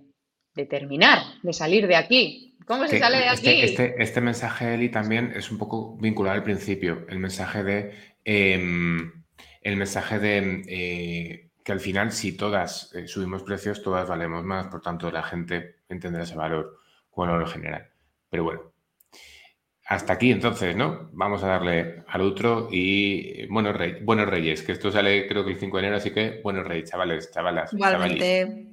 terminar, de salir de aquí. ¿Cómo se sale de este, aquí? Este, este, mensaje, Eli, también es un poco vinculado al principio, el mensaje de... Em, el mensaje de eh, que al final si todas eh, subimos precios, todas valemos más, por tanto la gente entenderá ese valor como lo general. Pero bueno, hasta aquí entonces, ¿no? Vamos a darle al otro y buenos, reyes, buenos reyes, que esto sale creo que el 5 de enero, así que buenos reyes, chavales, chavalas. Igualmente.